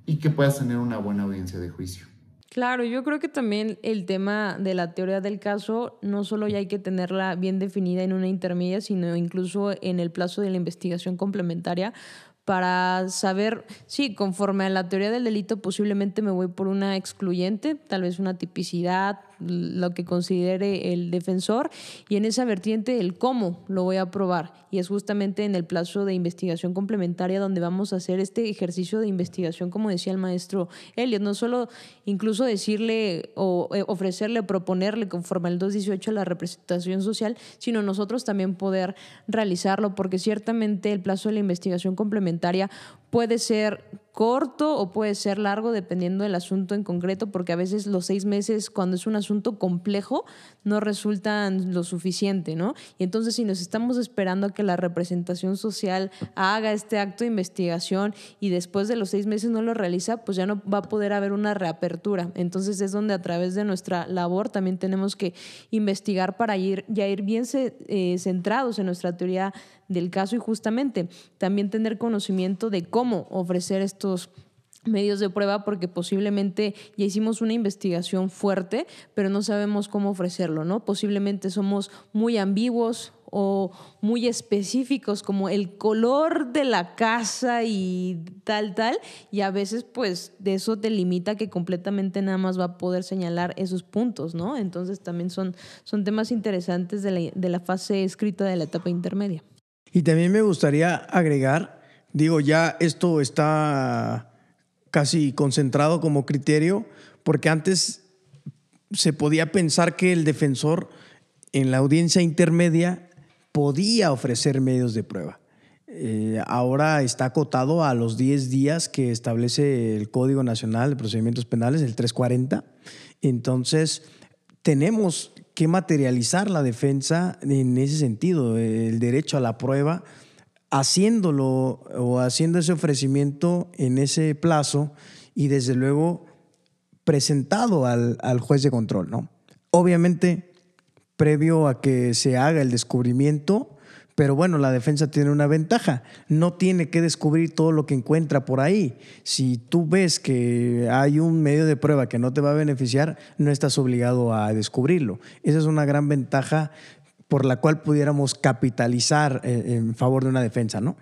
y que puedas tener una buena audiencia de juicio. Claro, yo creo que también el tema de la teoría del caso no solo ya hay que tenerla bien definida en una intermedia, sino incluso en el plazo de la investigación complementaria, para saber, sí, conforme a la teoría del delito, posiblemente me voy por una excluyente, tal vez una tipicidad, lo que considere el defensor, y en esa vertiente el cómo lo voy a probar. Y es justamente en el plazo de investigación complementaria donde vamos a hacer este ejercicio de investigación, como decía el maestro Elliot, no solo incluso decirle o eh, ofrecerle, proponerle conforme al 218 la representación social, sino nosotros también poder realizarlo, porque ciertamente el plazo de la investigación complementaria puede ser corto o puede ser largo dependiendo del asunto en concreto, porque a veces los seis meses, cuando es un asunto complejo, no resultan lo suficiente, ¿no? Y entonces si nos estamos esperando a que la representación social haga este acto de investigación y después de los seis meses no lo realiza, pues ya no va a poder haber una reapertura. Entonces es donde a través de nuestra labor también tenemos que investigar para ir, ya ir bien eh, centrados en nuestra teoría del caso y justamente también tener conocimiento de cómo ofrecer estos medios de prueba porque posiblemente ya hicimos una investigación fuerte, pero no sabemos cómo ofrecerlo, ¿no? Posiblemente somos muy ambiguos o muy específicos como el color de la casa y tal, tal, y a veces pues de eso te limita que completamente nada más va a poder señalar esos puntos, ¿no? Entonces también son, son temas interesantes de la, de la fase escrita de la etapa intermedia. Y también me gustaría agregar, digo, ya esto está casi concentrado como criterio, porque antes se podía pensar que el defensor en la audiencia intermedia podía ofrecer medios de prueba. Eh, ahora está acotado a los 10 días que establece el Código Nacional de Procedimientos Penales, el 340. Entonces, tenemos materializar la defensa en ese sentido, el derecho a la prueba, haciéndolo o haciendo ese ofrecimiento en ese plazo y desde luego presentado al, al juez de control, ¿no? Obviamente, previo a que se haga el descubrimiento, pero bueno, la defensa tiene una ventaja. No tiene que descubrir todo lo que encuentra por ahí. Si tú ves que hay un medio de prueba que no te va a beneficiar, no estás obligado a descubrirlo. Esa es una gran ventaja por la cual pudiéramos capitalizar eh, en favor de una defensa, ¿no?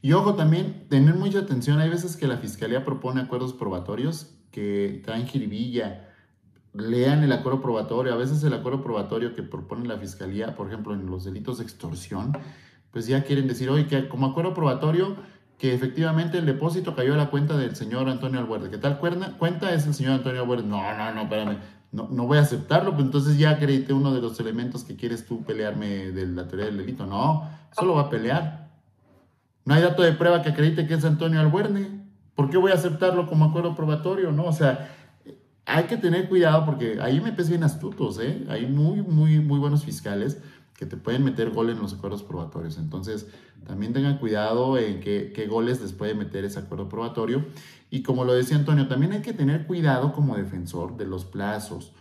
Y ojo también, tener mucha atención, hay veces que la fiscalía propone acuerdos probatorios que traen jiribilla, lean el acuerdo probatorio, a veces el acuerdo probatorio que propone la fiscalía, por ejemplo, en los delitos de extorsión, pues ya quieren decir, oye, que como acuerdo probatorio, que efectivamente el depósito cayó a la cuenta del señor Antonio Albuerde. ¿Qué tal cuenta es el señor Antonio Albuerde? No, no, no, espérame, no, no voy a aceptarlo, pues entonces ya acredité uno de los elementos que quieres tú pelearme de la teoría del delito. No, solo va a pelear. No hay dato de prueba que acredite que es Antonio Albuerne. ¿Por qué voy a aceptarlo como acuerdo probatorio? No, o sea, hay que tener cuidado porque ahí me bien astutos, ¿eh? Hay muy, muy, muy buenos fiscales que te pueden meter gol en los acuerdos probatorios. Entonces, también tengan cuidado en qué, qué, goles les puede meter ese acuerdo probatorio. Y como lo decía Antonio, también hay que tener cuidado como defensor de los plazos,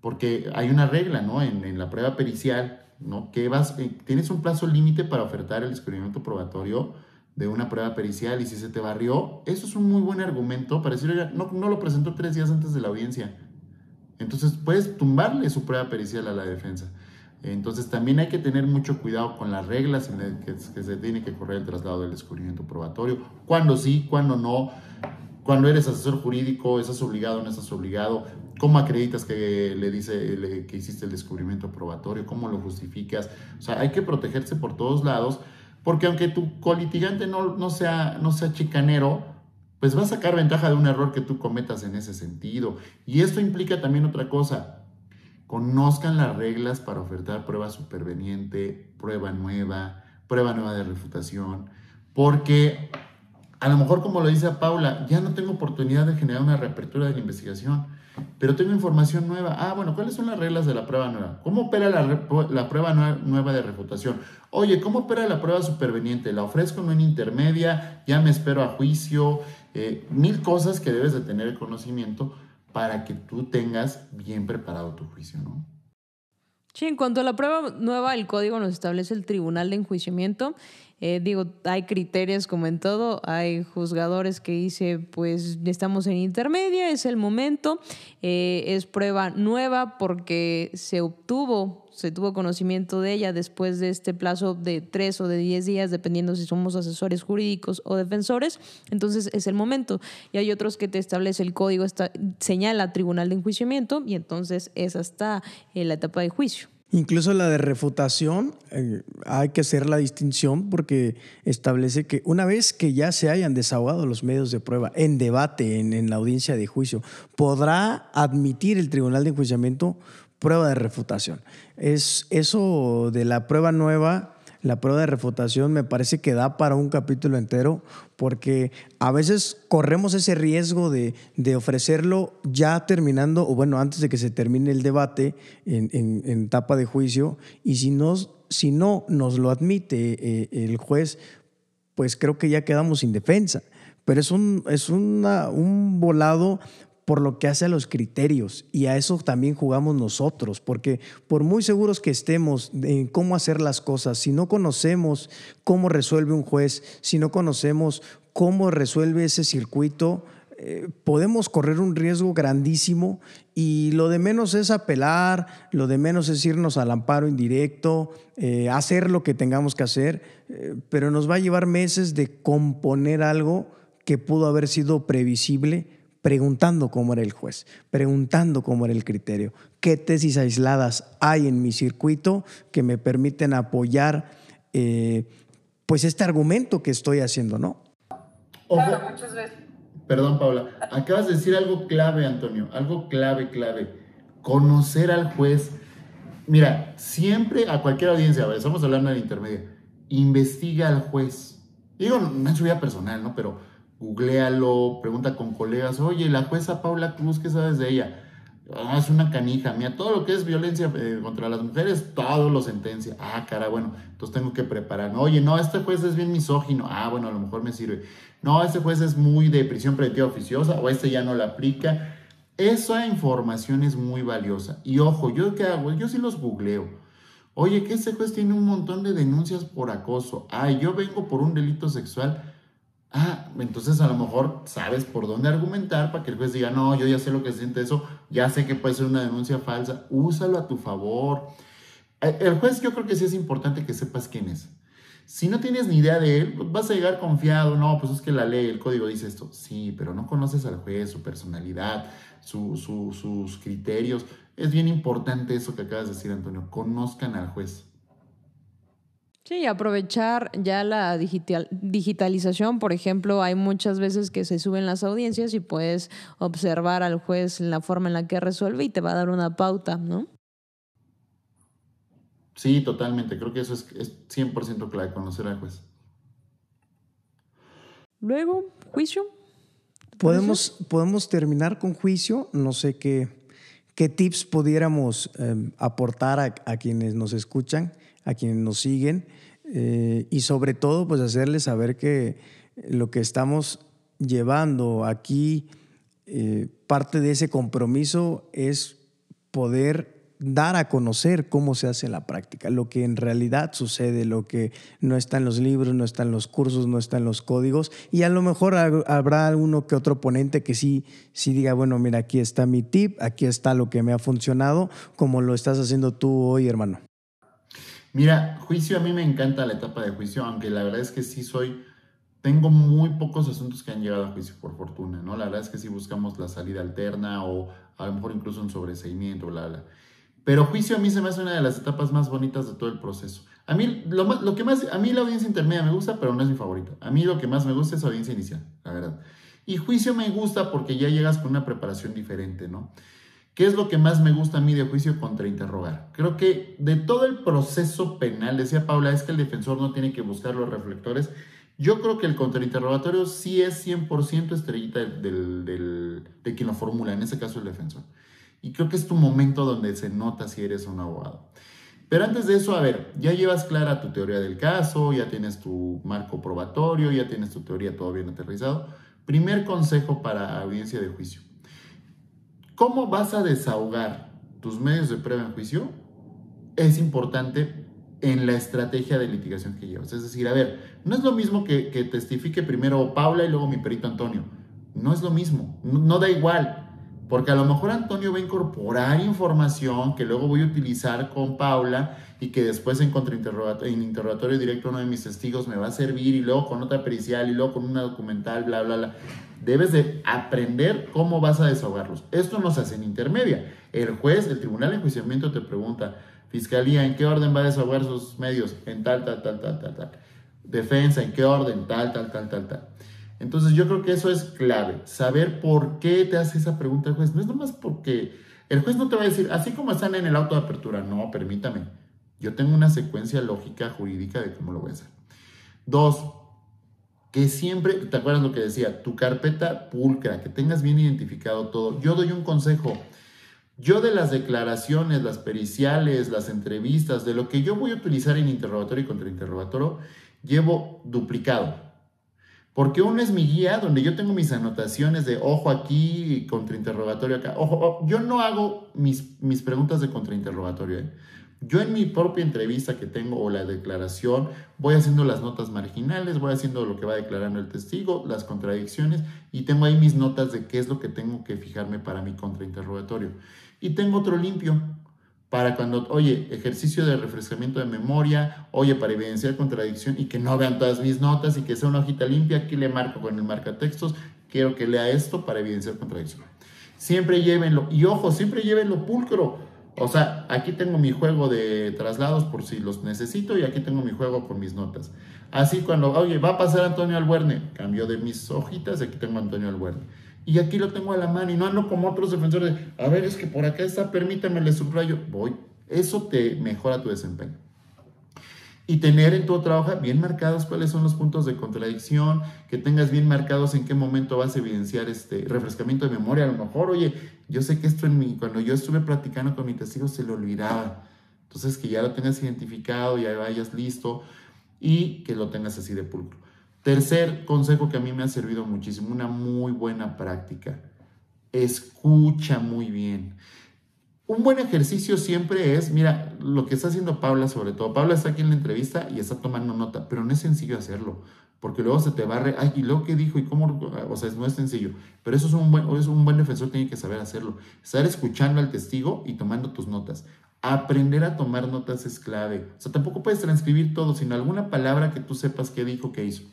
porque hay una regla, ¿no? En, en la prueba pericial, ¿no? Que vas, eh, tienes un plazo límite para ofertar el descubrimiento probatorio de una prueba pericial y si se te barrió, eso es un muy buen argumento para decir, no, no lo presentó tres días antes de la audiencia. Entonces puedes tumbarle su prueba pericial a la defensa. Entonces también hay que tener mucho cuidado con las reglas en las que, se tiene que correr el traslado del descubrimiento probatorio. Cuando sí, cuando no. Cuando eres asesor jurídico, estás obligado o no estás obligado. ¿Cómo acreditas que le dice que hiciste el descubrimiento probatorio? ¿Cómo lo justificas? O sea, hay que protegerse por todos lados, porque aunque tu colitigante no, no, sea, no sea chicanero, pues va a sacar ventaja de un error que tú cometas en ese sentido. Y esto implica también otra cosa Conozcan las reglas para ofertar prueba superveniente, prueba nueva, prueba nueva de refutación, porque a lo mejor como lo dice Paula, ya no tengo oportunidad de generar una reapertura de la investigación, pero tengo información nueva. Ah, bueno, ¿cuáles son las reglas de la prueba nueva? ¿Cómo opera la, prueba nueva de refutación? Oye, ¿cómo opera la prueba superveniente? ¿La ofrezco en intermedia? ¿Ya me espero a juicio? Eh, mil cosas que debes de tener conocimiento para que tú tengas bien preparado tu juicio, ¿no? Sí, en cuanto a la prueba nueva, el código nos establece el tribunal de enjuiciamiento. Eh, digo, hay criterios como en todo, hay juzgadores que dice, pues estamos en intermedia, es el momento, eh, es prueba nueva porque se obtuvo se tuvo conocimiento de ella después de este plazo de tres o de diez días, dependiendo si somos asesores jurídicos o defensores, entonces es el momento. Y hay otros que te establece el código, está, señala tribunal de enjuiciamiento y entonces es hasta la etapa de juicio. Incluso la de refutación, eh, hay que hacer la distinción porque establece que una vez que ya se hayan desahogado los medios de prueba en debate, en, en la audiencia de juicio, podrá admitir el tribunal de enjuiciamiento prueba de refutación. Es eso de la prueba nueva, la prueba de refutación me parece que da para un capítulo entero porque a veces corremos ese riesgo de, ofrecerlo ya terminando o bueno, antes de que se termine el debate en, etapa de juicio y si no, si no nos lo admite eh, el juez, pues creo que ya quedamos sin defensa. Pero es un, es un volado por lo que hace a los criterios y a eso también jugamos nosotros, porque por muy seguros que estemos en cómo hacer las cosas, si no conocemos cómo resuelve un juez, si no conocemos cómo resuelve ese circuito, eh, podemos correr un riesgo grandísimo y lo de menos es apelar, lo de menos es irnos al amparo indirecto, eh, hacer lo que tengamos que hacer, eh, pero nos va a llevar meses de componer algo que pudo haber sido previsible preguntando cómo era el juez, preguntando cómo era el criterio, qué tesis aisladas hay en mi circuito que me permiten apoyar eh, pues este argumento que estoy haciendo, ¿no? Perdón, Paula. Acabas de decir algo clave, Antonio. Algo clave, clave. Conocer al juez. Mira, siempre a cualquier audiencia, estamos hablando de la intermedia, investiga al juez. Digo, no en su vida personal, ¿no? Pero googlealo, pregunta con colegas, oye, la jueza Paula Cruz, ¿qué sabes de ella? Ah, es una canija, mía, todo lo que es violencia eh, contra las mujeres, todo lo sentencia. Ah, cara, bueno, entonces tengo que preparar. Oye, no, este juez es bien misógino. Ah, bueno, a lo mejor me sirve. No, este juez es muy de prisión preventiva oficiosa o este ya no la aplica. Esa información es muy valiosa. Y ojo, ¿yo qué hago? Yo sí los googleo. Oye, que este juez tiene un montón de denuncias por acoso. Ah, yo vengo por un delito sexual Ah, entonces a lo mejor sabes por dónde argumentar para que el juez diga, no, yo ya sé lo que siente eso, ya sé que puede ser una denuncia falsa, úsalo a tu favor. Eh, el juez yo creo que sí es importante que sepas quién es. Si no tienes ni idea de él, pues vas a llegar confiado, no, pues es que la ley, el código dice esto. Sí, pero no conoces al juez, su personalidad, sus criterios. Es bien importante eso que acabas de decir, Antonio, conozcan al juez. Sí, aprovechar ya la digital, digitalización, por ejemplo, hay muchas veces que se suben las audiencias y puedes observar al juez la forma en la que resuelve y te va a dar una pauta, ¿no? Sí, totalmente. Creo que eso es, es 100% clave, conocer al juez. Luego, juicio. Podemos, podemos terminar con juicio. No sé qué, qué tips pudiéramos em, aportar a, a quienes nos escuchan a quienes nos siguen eh, y sobre todo pues hacerles saber que lo que estamos llevando aquí, eh, parte de ese compromiso es poder dar a conocer cómo se hace en la práctica, lo que en realidad sucede, lo que no está en los libros, no está en los cursos, no está en los códigos. Y a lo mejor habrá uno que otro ponente que sí, sí diga, bueno, mira, aquí está mi tip, aquí está lo que me ha funcionado, como lo estás haciendo tú hoy, hermano. Mira, juicio, a mí me encanta la etapa de juicio, aunque la verdad es que sí soy, tengo muy pocos asuntos que han llegado a juicio por fortuna, ¿no? La verdad es que sí buscamos la salida alterna o a lo mejor incluso un sobreseimiento, bla, bla. Pero juicio a mí se me hace una de las etapas más bonitas de todo el proceso. A mí lo, lo que más, a mí la audiencia intermedia me gusta, pero no es mi favorita. A mí lo que más me gusta es audiencia inicial, la verdad. Y juicio me gusta porque ya llegas con una preparación diferente, ¿no? ¿Qué es lo que más me gusta a mí de juicio contra interrogar? Creo que de todo el proceso penal, decía Paula, es que el defensor no tiene que buscar los reflectores. Yo creo que el contrainterrogatorio sí es 100% estrellita de quien lo formula, en ese caso el defensor. Y creo que es tu momento donde se nota si eres un abogado. Pero antes de eso, a ver, ya llevas clara tu teoría del caso, ya tienes tu marco probatorio, ya tienes tu teoría todo bien aterrizado. Primer consejo para audiencia de juicio ¿Cómo vas a desahogar tus medios de prueba en juicio? Es importante en la estrategia de litigación que llevas. Es decir, a ver, no es lo mismo que, testifique primero Paula y luego mi perito Antonio. No es lo mismo, no, da igual. Porque a lo mejor Antonio va a incorporar información que luego voy a utilizar con Paula y que después en, en interrogatorio directo uno de mis testigos me va a servir y luego con otra pericial y luego con una documental, bla, bla, bla. Debes de aprender cómo vas a desahogarlos. Esto no se hace en intermedia. El juez, el tribunal de enjuiciamiento te pregunta, Fiscalía, ¿en qué orden va a desahogar sus medios? En tal, tal, tal, tal, tal, tal. Defensa, ¿en qué orden? Tal, tal, tal, tal, tal. Entonces yo creo que eso es clave, saber por qué te hace esa pregunta el juez. No es nomás porque el juez no te va a decir, así como están en el auto de apertura, no, permítame. Yo tengo una secuencia lógica jurídica de cómo lo voy a hacer. Dos, que siempre, ¿te acuerdas lo que decía? Tu carpeta pulcra, que tengas bien identificado todo. Yo doy un consejo. Yo de las declaraciones, las periciales, las entrevistas, de lo que yo voy a utilizar en interrogatorio y contrainterrogatorio, llevo duplicado. Porque uno es mi guía donde yo tengo mis anotaciones de ojo aquí contrainterrogatorio acá. Ojo, yo no hago mis, mis preguntas de contrainterrogatorio. ¿eh? Yo en mi propia entrevista que tengo o la declaración voy haciendo las notas marginales, voy haciendo lo que va declarando el testigo, las contradicciones y tengo ahí mis notas de qué es lo que tengo que fijarme para mi contrainterrogatorio. Y tengo otro limpio para cuando, oye, ejercicio de refrescamiento de memoria, oye, para evidenciar contradicción y que no vean todas mis notas y que sea una hojita limpia, aquí le marco con el marcatextos, quiero que lea esto para evidenciar contradicción. Siempre llévenlo, y ojo, siempre llévenlo pulcro o sea, aquí tengo mi juego de traslados por si los necesito y aquí tengo mi juego con mis notas. Así cuando, oye, va a pasar Antonio Albuerne, cambio de mis hojitas, aquí tengo Antonio Albuerne. Y aquí lo tengo a la mano y no ando como otros defensores. A ver, es que por acá está, permítame, le subrayo. Voy. Eso te mejora tu desempeño y tener en tu trabajo bien marcados cuáles son los puntos de contradicción, que tengas bien marcados en qué momento vas a evidenciar este refrescamiento de memoria. A lo mejor, oye, yo sé que esto en mí, cuando yo estuve platicando con mi testigo se lo olvidaba. Entonces, que ya lo tengas identificado, ya vayas listo y que lo tengas así de pulcro. Tercer consejo que a mí me ha servido muchísimo, una muy buena práctica. Escucha muy bien. Un buen ejercicio siempre es, mira, lo que está haciendo Paula sobre todo. Paula está aquí en la entrevista y está tomando nota, pero no es sencillo hacerlo, porque luego se te barre, ay, y luego qué dijo y cómo, o sea, no es sencillo. Pero eso es un buen, es un buen defensor, tiene que saber hacerlo. Estar escuchando al testigo y tomando tus notas. Aprender a tomar notas es clave. O sea, tampoco puedes transcribir todo, sino alguna palabra que tú sepas qué dijo, qué hizo.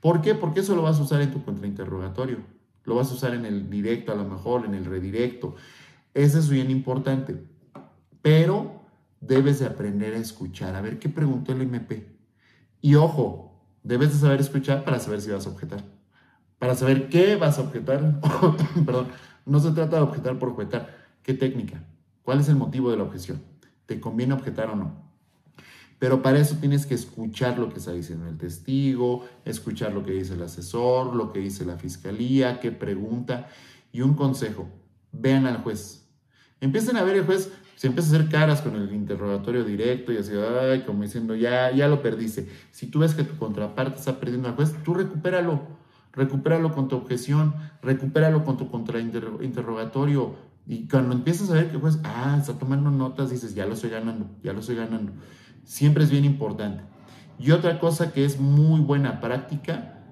¿Por qué? Porque eso lo vas a usar en tu contrainterrogatorio. Lo vas a usar en el directo, a lo mejor, en el redirecto. Eso es bien importante. Pero debes de aprender a escuchar, a ver qué preguntó el MP. Y ojo, debes de saber escuchar para saber si vas a objetar. Para saber qué vas a objetar. Perdón, no se trata de objetar por objetar. ¿Qué técnica? ¿Cuál es el motivo de la objeción? ¿Te conviene objetar o no? Pero para eso tienes que escuchar lo que está diciendo el testigo, escuchar lo que dice el asesor, lo que dice la fiscalía, qué pregunta. Y un consejo, vean al juez. Empiecen a ver el juez, se empieza a hacer caras con el interrogatorio directo y así, ay, como diciendo, ya, ya lo perdiste. Si tú ves que tu contraparte está perdiendo al juez, tú recupéralo, recupéralo con tu objeción, recupéralo con tu contrainterrogatorio. Y cuando empiezas a ver que el juez, ah, está tomando notas, dices, ya lo estoy ganando, ya lo estoy ganando. Siempre es bien importante. Y otra cosa que es muy buena práctica,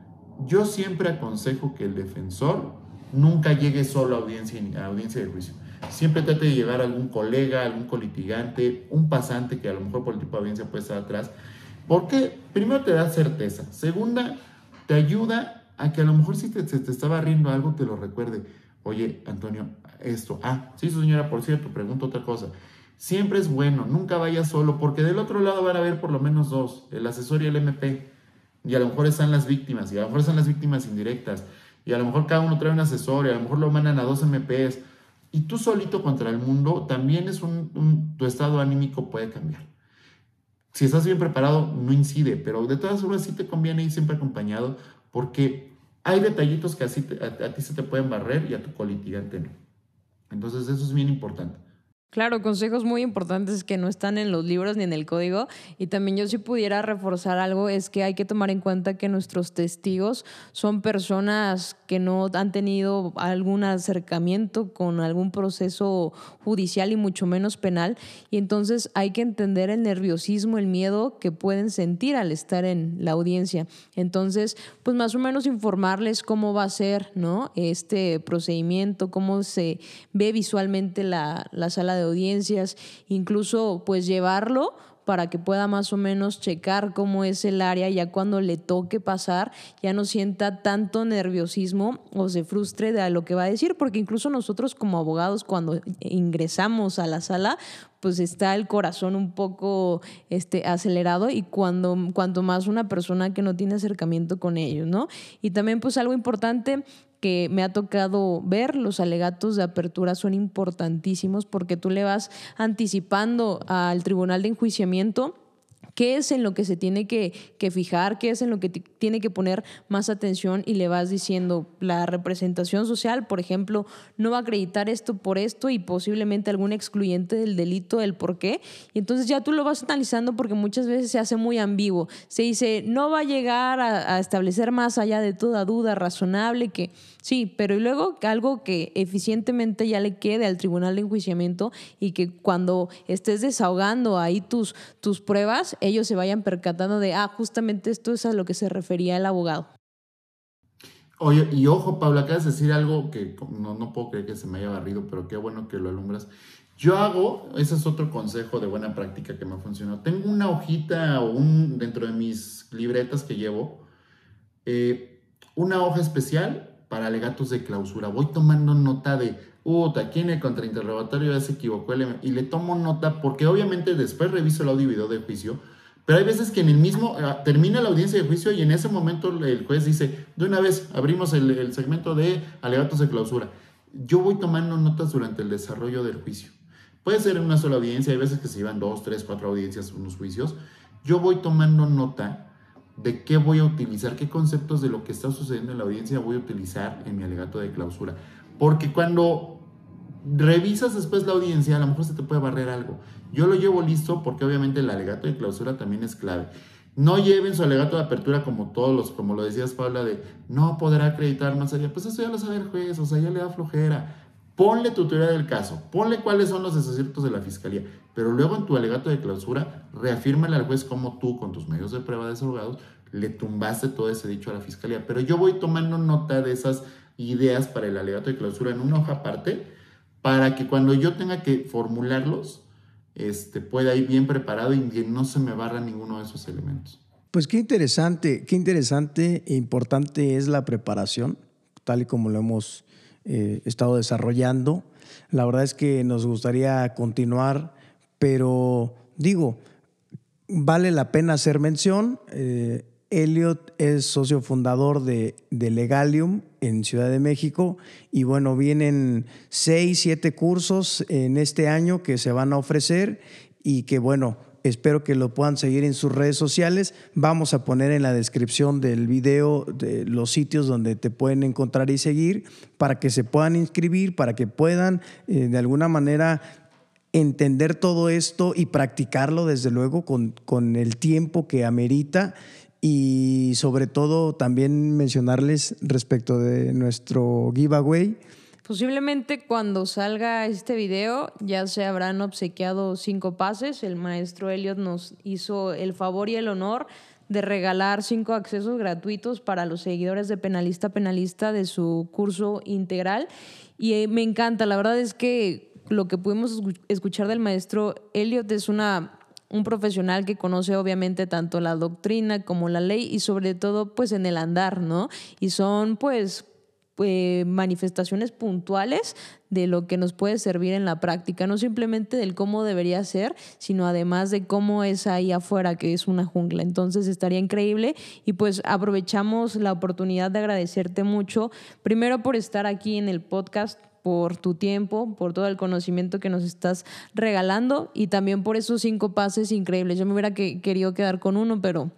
yo siempre aconsejo que el defensor nunca llegue solo a audiencia, a audiencia de juicio. Siempre trate de llevar a algún colega, algún colitigante, un pasante que a lo mejor por el tipo de audiencia puede estar atrás. Porque primero te da certeza. Segunda, te ayuda a que a lo mejor si te, se te estaba riendo algo, te lo recuerde. Oye, Antonio, esto. Ah, sí, señora, por cierto, pregunto otra cosa. Siempre es bueno, nunca vayas solo, porque del otro lado van a haber por lo menos dos, el asesor y el MP. Y a lo mejor están las víctimas, y a lo mejor están las víctimas indirectas, y a lo mejor cada uno trae un asesor, y a lo mejor lo mandan a dos MPs. Y tú solito contra el mundo, también es un, tu estado anímico puede cambiar. Si estás bien preparado, no incide, pero de todas formas sí te conviene ir siempre acompañado, porque hay detallitos que así a, a, ti se te pueden barrer y a tu colitigante no. Entonces eso es bien importante. Claro, consejos muy importantes que no están en los libros ni en el código. Y también yo si pudiera reforzar algo es que hay que tomar en cuenta que nuestros testigos son personas que no han tenido algún acercamiento con algún proceso judicial y mucho menos penal. Y entonces hay que entender el nerviosismo, el miedo que pueden sentir al estar en la audiencia. Entonces, pues más o menos informarles cómo va a ser ¿no? este procedimiento, cómo se ve visualmente la, la sala de audiencias, incluso pues llevarlo para que pueda más o menos checar cómo es el área, ya cuando le toque pasar, ya no sienta tanto nerviosismo o se frustre de lo que va a decir, porque incluso nosotros como abogados cuando ingresamos a la sala, pues está el corazón un poco este, acelerado y cuando, cuanto más una persona que no tiene acercamiento con ellos, ¿no? Y también pues algo importante que me ha tocado ver, los alegatos de apertura son importantísimos porque tú le vas anticipando al tribunal de enjuiciamiento qué es en lo que se tiene que, fijar, qué es en lo que tiene que poner más atención y le vas diciendo la representación social, por ejemplo, no va a acreditar esto por esto y posiblemente algún excluyente del delito, el por qué. Y entonces ya tú lo vas analizando porque muchas veces se hace muy ambiguo. Se dice, no va a llegar a, a establecer más allá de toda duda razonable que sí, pero y luego algo que eficientemente ya le quede al tribunal de enjuiciamiento y que cuando estés desahogando ahí tus, tus pruebas, ellos se vayan percatando de, ah, justamente esto es a lo que se refería el abogado. Oye, y ojo, Pablo, acabas de decir algo que no, no puedo creer que se me haya barrido, pero qué bueno que lo alumbras. Yo hago, ese es otro consejo de buena práctica que me ha funcionado. Tengo una hojita o un, dentro de mis libretas que llevo, eh, una hoja especial para alegatos de clausura. Voy tomando nota de, puta, aquí el contrainterrogatorio ya se equivocó y le tomo nota porque obviamente después reviso el audio y video de juicio pero hay veces que en el mismo, ah, termina la audiencia de juicio y en ese momento el juez dice, de una vez abrimos el, segmento de alegatos de clausura. Yo voy tomando notas durante el desarrollo del juicio. Puede ser en una sola audiencia, hay veces que se llevan dos, tres, cuatro audiencias, unos juicios. Yo voy tomando nota de qué voy a utilizar, qué conceptos de lo que está sucediendo en la audiencia voy a utilizar en mi alegato de clausura. Porque cuando revisas después la audiencia, a lo mejor se te puede barrer algo. Yo lo llevo listo porque obviamente el alegato de clausura también es clave. No lleven su alegato de apertura como todos los, como lo decías Paula, de no podrá acreditar más allá. Pues eso ya lo sabe el juez, o sea, ya le da flojera. Ponle tu teoría del caso, ponle cuáles son los desaciertos de la fiscalía, pero luego en tu alegato de clausura, reafírmale al juez como tú, con tus medios de prueba desahogados, le tumbaste todo ese dicho a la fiscalía. Pero yo voy tomando nota de esas ideas para el alegato de clausura en una hoja aparte para que cuando yo tenga que formularlos, este, pueda ir bien preparado y que no se me barra ninguno de esos elementos. Pues qué interesante, qué interesante e importante es la preparación, tal y como lo hemos eh, estado desarrollando. La verdad es que nos gustaría continuar, pero digo, vale la pena hacer mención. Eh, Elliot es socio fundador de, de, Legalium en Ciudad de México y bueno, vienen seis, siete cursos en este año que se van a ofrecer y que bueno, espero que lo puedan seguir en sus redes sociales. Vamos a poner en la descripción del video de los sitios donde te pueden encontrar y seguir para que se puedan inscribir, para que puedan eh, de alguna manera entender todo esto y practicarlo desde luego con, con el tiempo que amerita y sobre todo también mencionarles respecto de nuestro giveaway. Posiblemente cuando salga este video ya se habrán obsequiado cinco pases. El maestro Elliot nos hizo el favor y el honor de regalar cinco accesos gratuitos para los seguidores de Penalista Penalista de su curso integral. Y eh, me encanta, la verdad es que lo que pudimos escuchar del maestro Elliot es una un profesional que conoce obviamente tanto la doctrina como la ley y sobre todo pues en el andar, ¿no? Y son pues eh, manifestaciones puntuales de lo que nos puede servir en la práctica, no simplemente del cómo debería ser, sino además de cómo es ahí afuera, que es una jungla. Entonces estaría increíble y pues aprovechamos la oportunidad de agradecerte mucho, primero por estar aquí en el podcast por tu tiempo, por todo el conocimiento que nos estás regalando y también por esos cinco pases increíbles. Yo me hubiera querido quedar con uno, pero,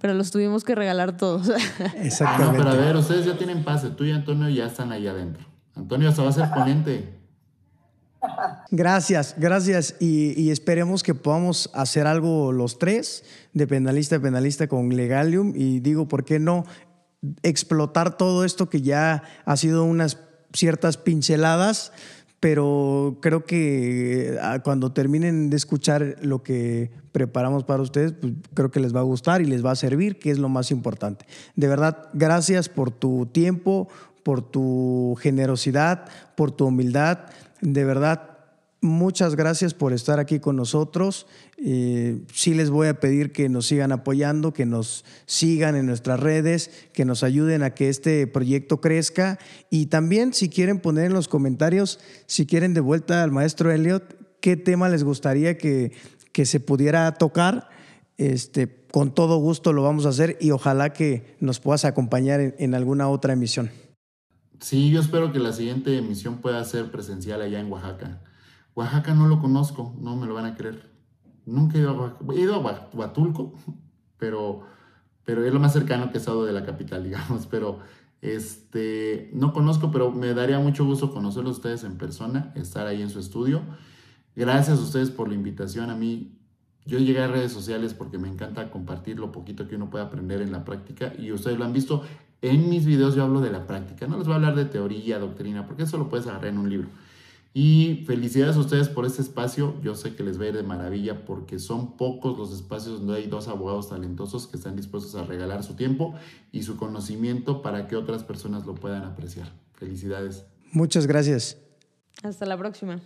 pero los tuvimos que regalar todos. Exactamente. No, pero a ver, ustedes ya tienen pase, tú y Antonio ya están ahí adentro. Antonio hasta va a ser ponente. Gracias, gracias. Y, y, esperemos que podamos hacer algo los tres, de penalista a penalista con Legalium. Y digo, ¿por qué no explotar todo esto que ya ha sido unas ciertas pinceladas, pero creo que ah, cuando terminen de escuchar lo que preparamos para ustedes, pues creo que les va a gustar y les va a servir, que es lo más importante. De verdad, gracias por tu tiempo, por tu generosidad, por tu humildad. De verdad, muchas gracias por estar aquí con nosotros. Eh, sí les voy a pedir que nos sigan apoyando, que nos sigan en nuestras redes, que nos ayuden a que este proyecto crezca. Y también si quieren poner en los comentarios, si quieren de vuelta al maestro Elliot, qué tema les gustaría que, que se pudiera tocar. Este, con todo gusto lo vamos a hacer y ojalá que nos puedas acompañar en, en alguna otra emisión. Sí, yo espero que la siguiente emisión pueda ser presencial allá en Oaxaca. Oaxaca no lo conozco, no me lo van a creer. Nunca he ido a. He a Huatulco, pero, pero es lo más cercano que he estado de la capital, digamos. Pero este, no conozco, pero me daría mucho gusto conocerlos ustedes en persona, estar ahí en su estudio. Gracias a ustedes por la invitación. A mí, yo llegué a redes sociales porque me encanta compartir lo poquito que uno puede aprender en la práctica y ustedes lo han visto. En mis videos yo hablo de la práctica, no les voy a hablar de teoría, doctrina, porque eso lo puedes agarrar en un libro. Y felicidades a ustedes por este espacio. Yo sé que les va a ir de maravilla porque son pocos los espacios donde hay dos abogados talentosos que están dispuestos a regalar su tiempo y su conocimiento para que otras personas lo puedan apreciar. Felicidades. Muchas gracias. Hasta la próxima.